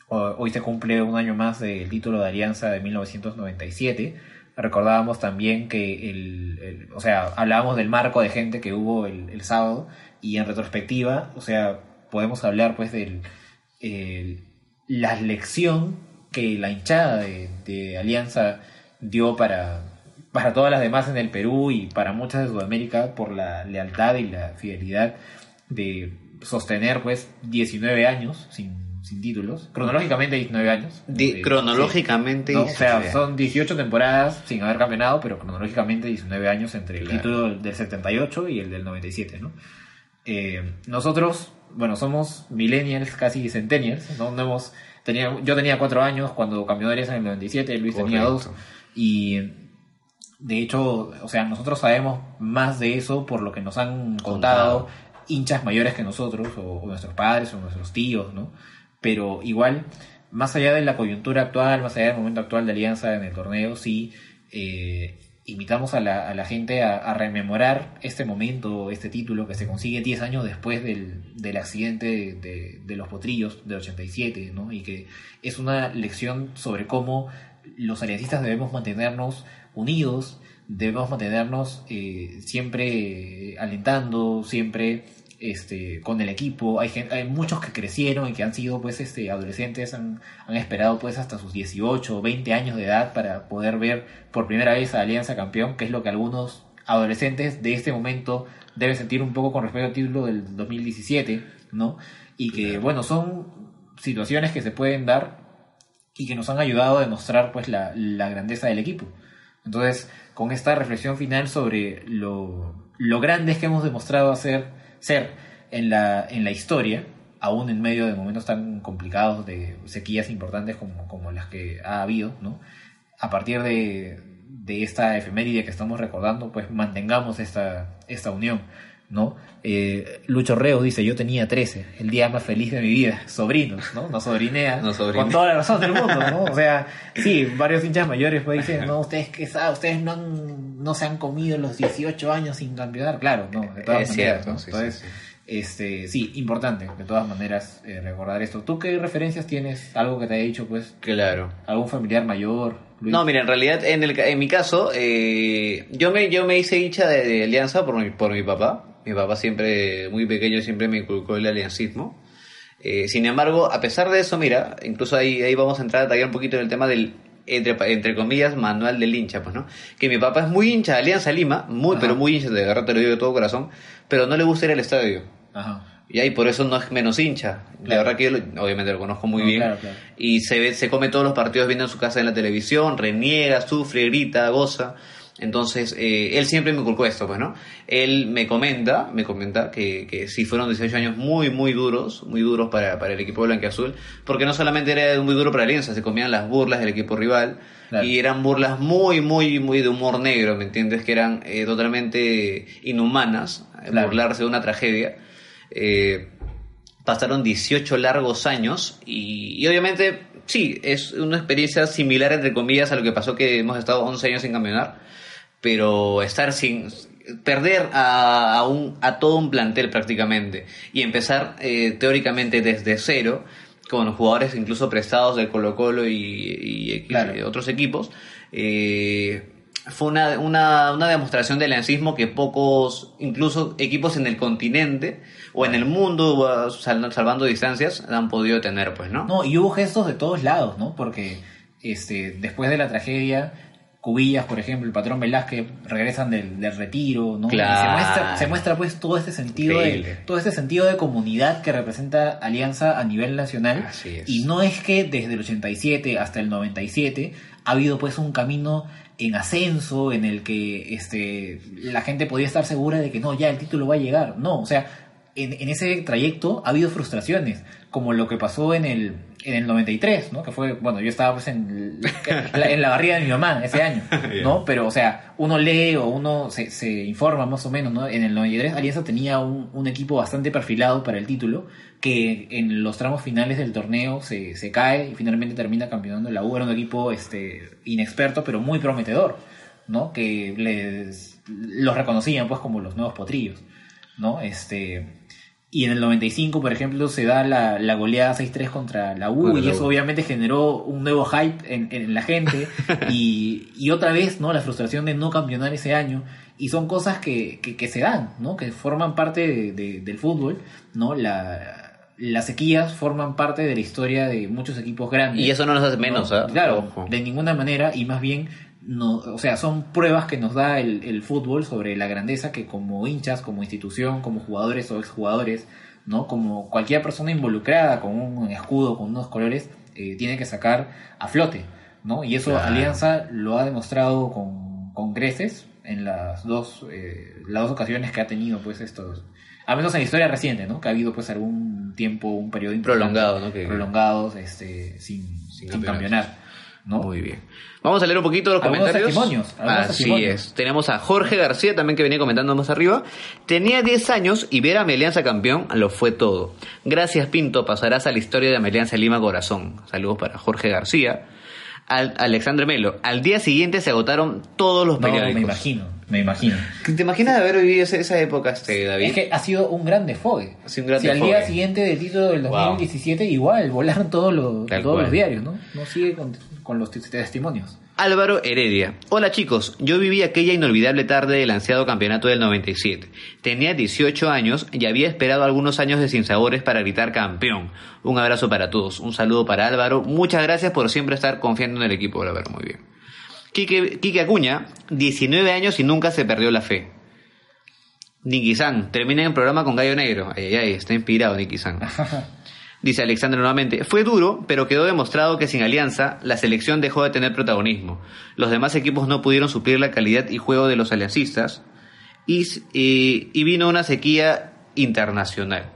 Hoy se cumple un año más del título de Alianza de 1997. Recordábamos también que el, o sea, hablábamos del marco de gente que hubo el, sábado y en retrospectiva, o sea, podemos hablar pues el- la lección que la hinchada de, de Alianza dio para, para todas las demás en el Perú y para muchas de Sudamérica por la lealtad y la fidelidad de sostener pues 19 años sin, sin títulos, cronológicamente 19 años.
Di-
Sí,
cronológicamente...
¿no? O sea, son 18 temporadas sin haber campeonado, pero cronológicamente 19 años entre el
Claro.
título del 78 y el del 97, ¿no? Eh, nosotros, bueno, somos millennials, casi centennials, ¿no? No hemos, tenía, yo tenía 4 años cuando cambió de en el 97, Luis tenía
Correcto.
2, y de hecho, o sea, nosotros sabemos más de eso por lo que nos han contado,
Contado.
hinchas mayores que nosotros, o, o nuestros padres, o nuestros tíos, ¿no? Pero igual, más allá de la coyuntura actual, más allá del momento actual de Alianza en el torneo, sí eh, invitamos a la, a la gente a, a rememorar este momento, este título que se consigue 10 años después del, del accidente de, de- de los potrillos del 87, ¿no? Y que es una lección sobre cómo los aliancistas debemos mantenernos unidos, debemos mantenernos eh, siempre eh, alentando, siempre este, con el equipo. Hay, gen- hay muchos que crecieron y que han sido pues este, adolescentes, han, han esperado pues hasta sus 18 o 20 años de edad para poder ver por primera vez a Alianza campeón, que es lo que algunos adolescentes de este momento deben sentir un poco con respecto al título del 2017, ¿no? Y que, bueno, son situaciones que se pueden dar y que nos han ayudado a demostrar pues la, la grandeza del equipo. Entonces, con esta reflexión final sobre lo, lo grandes que hemos demostrado hacer, ser en la, en la historia, aún en medio de momentos tan complicados, de sequías importantes como, como las que ha habido, ¿no? A partir de, de esta efeméride que estamos recordando, pues mantengamos esta, esta unión, ¿no? Eh, Lucho Reo dice, yo tenía 13, el día más feliz de mi vida, sobrinos, ¿no? No sobrinea,
No sobrinea.
con toda la razón del mundo, ¿no? O sea, sí, varios hinchas mayores pues dicen, no, ustedes qué saben, ustedes no, han- no se han comido los 18 años sin campeonar, claro, no, de todas
Es
maneras,
cierto,
¿no?
sí,
Entonces,
sí,
este, sí, importante, de todas maneras, eh, recordar esto. ¿Tú qué referencias tienes? Algo que te haya dicho, pues,
Claro.
algún familiar mayor, Luis?
No, mira, en realidad, en, el, en mi caso, eh, yo, me, yo me hice hincha de, de Alianza por mi, por mi papá. Mi papá siempre, muy pequeño, siempre me inculcó el aliancismo. Eh, sin embargo, a pesar de eso, mira, incluso ahí, ahí vamos a entrar a detallar un poquito en el tema del, entre, entre comillas, manual del hincha, pues, ¿no? Que mi papá es muy hincha de Alianza Lima, muy,
Ajá.
pero muy hincha, de verdad te lo digo de todo corazón, pero no le gusta ir al estadio.
Ajá.
Y ahí por eso no es menos hincha. La verdad que yo lo- obviamente lo conozco muy
No,
bien.
claro, claro.
Y se ve, se come todos los partidos viendo en su casa en la televisión, reniega, sufre, grita, goza. Entonces, eh, él siempre me inculcó esto, pues, ¿no? Él me comenta, me comenta que, que sí fueron 18 años muy, muy duros, muy duros para, para el equipo blanqueazul, porque no solamente era muy duro para Alianza, se comían las burlas del equipo rival,
Claro.
y eran burlas muy, muy, muy de humor negro, ¿me entiendes? Que eran eh, totalmente inhumanas, eh,
Claro.
burlarse de una tragedia. Eh, pasaron 18 largos años y, y obviamente sí, es una experiencia similar entre comillas a lo que pasó que hemos estado 11 años sin campeonar, pero estar sin perder a, a un, a todo un plantel prácticamente y empezar eh, teóricamente desde cero con jugadores incluso prestados del Colo Colo y, y X-
Claro.
eh, otros equipos eh, fue una, una, una demostración del lancismo que pocos, incluso equipos en el continente o en el mundo, uh, sal- salvando distancias, han podido tener, pues, ¿no?
No, y hubo gestos de todos lados, ¿no? Porque este, después de la tragedia, Cubillas, por ejemplo, el patrón Velázquez regresan del, del retiro, ¿no?
Claro.
se muestra, se muestra pues todo este sentido
Increíble.
de, todo este sentido de comunidad que representa Alianza a nivel nacional.
Así es.
Y no es que desde el 87 hasta el 97 ha habido pues un camino en ascenso en el que este la gente podía estar segura de que no, ya el título va a llegar. No, o sea, en, en ese trayecto ha habido frustraciones, como lo que pasó en el, en el 93, ¿no? Que fue, bueno, yo estaba pues en, la- en la barriga de mi mamá ese año, ¿no? Pero, o sea, uno lee o uno se, se informa más o menos, ¿no? En el 93 Alianza tenía un, un equipo bastante perfilado para el título, que en los tramos finales del torneo se, se cae y finalmente termina campeonando la U. Era un equipo este, inexperto, pero muy prometedor, ¿no? Que les, los reconocían pues como los nuevos potrillos, ¿no? Este, y en el 95, por ejemplo, se da la, la goleada 6-3 contra la U y eso obviamente generó un nuevo hype en, en la gente y, y otra vez, ¿no? La frustración de no campeonar ese año y son cosas que, que, que se dan, ¿no? Que forman parte de- de- del fútbol, ¿no? La, las sequías forman parte de la historia de muchos equipos grandes.
Y eso no nos hace menos,
No,
¿ah?
Claro,
Ojo.
de ninguna manera y más bien no, o sea, son pruebas que nos da el, el fútbol sobre la grandeza que como hinchas, como institución, como jugadores o exjugadores, ¿no? Como cualquier persona involucrada con un escudo, con unos colores, eh, tiene que sacar a flote, ¿no? Y eso
Claro.
Alianza lo ha demostrado con, con creces en las dos, eh, las dos ocasiones que ha tenido, pues, estos, al menos en la historia reciente, ¿no? Que ha habido, pues, algún tiempo, un periodo
Prolongado, ¿no? Que-
prolongados, este, sin, sin,
campeonatos.
campeonar, ¿no?
Muy bien. Vamos a leer un poquito los
Algunos
comentarios.
testimonios,
Así
testimonios.
es. Tenemos a Jorge García también que venía comentando más arriba. Tenía 10 años y ver a mi Alianza campeón lo fue todo. Gracias Pinto, pasarás a la historia de mi Alianza Lima Corazón. Saludos para Jorge García. Al, Alexandre Melo. Al día siguiente se agotaron todos los
No,
periódicos.
me imagino, me imagino.
¿Te imaginas haber vivido esa, época, este, David?
Es que ha sido un gran desfogue.
Un gran
si al día siguiente del título del
Wow.
2017, igual, volaron todos los,
Tal
todos
cual.
los diarios, ¿no? No sigue con, con los tes- testimonios.
Álvaro Heredia. Hola chicos, yo viví aquella inolvidable tarde del ansiado campeonato del 97. Tenía 18 años y había esperado algunos años de sinsabores para gritar campeón. Un abrazo para todos, un saludo para Álvaro. Muchas gracias por siempre estar confiando en el equipo, Álvaro, muy bien. Quique, Quique Acuña, 19 años y nunca se perdió la fe. Niki-san, termina el programa con Gallo Negro. Ay, ay, ay, está inspirado Niki-san. Dice Alexander nuevamente, fue duro, pero quedó demostrado que sin alianza la selección dejó de tener protagonismo. Los demás equipos no pudieron suplir la calidad y juego de los aliancistas y, y- y vino una sequía internacional.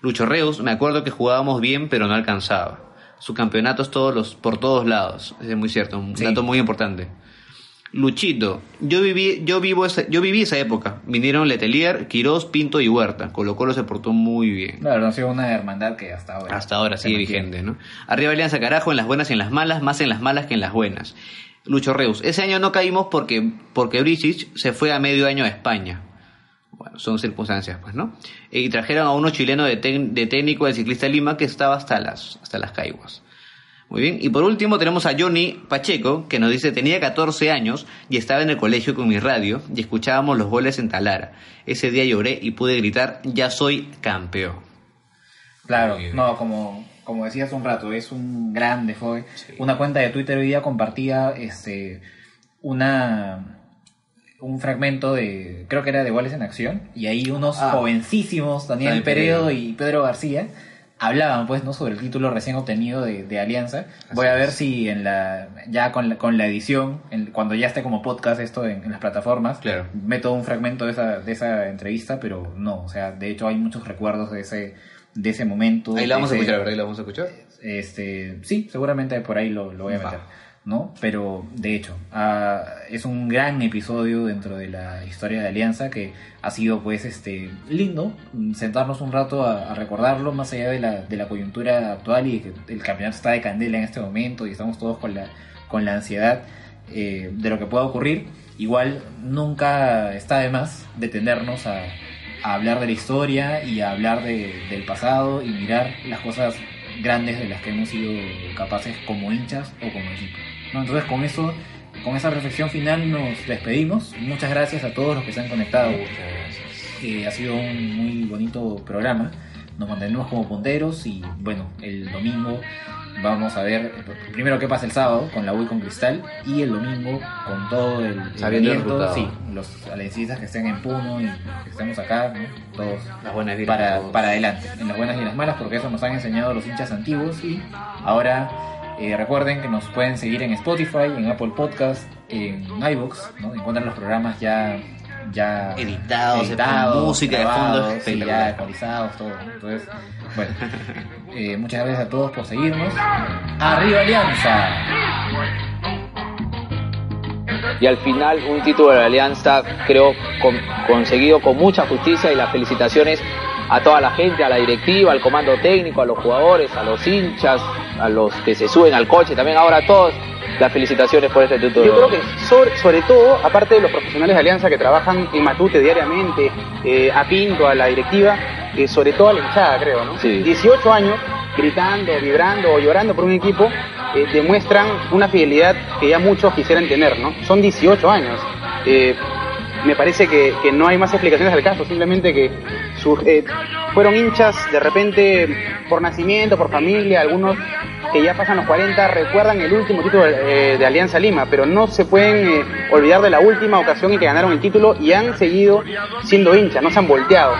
Lucho Reus, me acuerdo que jugábamos bien, pero no alcanzaba. Su campeonato es todos los, por todos lados. Es muy cierto, un
Sí.
dato muy importante. Luchito, yo viví, yo vivo esa, yo viví esa época. Vinieron Letelier, Quirós, Pinto y Huerta. Colo Colo se portó muy bien.
Claro, ha sido una hermandad que hasta ahora.
Hasta ahora sigue
mantiene.
vigente, ¿no? Arriba Alianza Carajo, en las buenas y en las malas, más en las malas que en las buenas. Lucho Reus, ese año no caímos porque, porque Brisic se fue a medio año a España. Bueno, son circunstancias, pues, ¿no? Y trajeron a uno chileno de, de técnico del ciclista Lima que estaba hasta las, hasta las caiguas. Muy bien. Y por último tenemos a Johnny Pacheco, que nos dice, tenía 14 años y estaba en el colegio con mi radio y escuchábamos los goles en Talara. Ese día lloré y pude gritar, ya soy campeón.
Claro, no, como, como decía hace un rato, es un gran desfogue. Una cuenta de Twitter hoy día compartía este una un fragmento de, creo que era de Goles en Acción, y ahí unos
Ah.
jovencísimos, Daniel Peredo y Pedro García, hablaban pues no sobre el título recién obtenido de, de Alianza voy a ver si en la ya con la, con la edición en- cuando ya esté como podcast esto en, en las plataformas
Claro.
meto un fragmento de esa de esa entrevista pero no o sea de hecho hay muchos recuerdos de ese de ese momento
Ahí la vamos a escuchar, ¿verdad? Ahí la vamos a escuchar.
este, sí, seguramente por ahí lo, lo voy a meter, ¿no? Pero, de hecho, ah, es un gran episodio dentro de la historia de Alianza que ha sido, pues, este, lindo sentarnos un rato a, recordarlo más allá de la, de la coyuntura actual y que el campeonato está de candela en este momento y estamos todos con la, con la ansiedad eh, de lo que pueda ocurrir. Igual, nunca está de más detenernos a, a hablar de la historia y a hablar de- del pasado y mirar las cosas grandes de las que hemos sido capaces como hinchas o como equipo. ¿No? Entonces con eso, con esa reflexión final nos despedimos. Muchas gracias a todos los que se han conectado. Eh, ha sido un muy bonito programa. Nos mantenemos como punteros y bueno, el domingo vamos a ver primero qué pasa el sábado con la U con Cristal y el domingo con todo el, el
resultado.
sí, los aliancistas que estén en Puno y que estemos acá, ¿no? todos
Las buenas
para,
todos.
para adelante, en las buenas y en las malas, porque eso nos han enseñado los hinchas antiguos y ahora eh, recuerden que nos pueden seguir en Spotify, en Apple Podcast, en iVoox, ¿no? encuentran los programas ya ya
Editados, con música de fondo
ya actualizados, todo. Entonces, bueno, eh, muchas gracias a todos por seguirnos. ¡Arriba Alianza!
y al final un título de la Alianza creo con- conseguido con mucha justicia y las felicitaciones a toda la gente, a la directiva, al comando técnico, a los jugadores, a los hinchas, a los que se suben al coche, también ahora a todos las felicitaciones por este título.
Yo creo que sobre, sobre todo, aparte de los profesionales de Alianza que trabajan en Matute diariamente, eh, a Pinto, a la directiva, eh, sobre todo a la hinchada, creo, ¿no?
Sí.
18 años gritando, vibrando o llorando por un equipo eh, demuestran una fidelidad que ya muchos quisieran tener, ¿no? Son 18 años. Eh, me parece que, que no hay más explicaciones al caso, simplemente que eh, fueron hinchas de repente por nacimiento, por familia, algunos que ya pasan los 40 recuerdan el último título eh, de Alianza Lima, pero no se pueden eh, olvidar de la última ocasión en que ganaron el título y han seguido siendo hinchas, no se han volteado.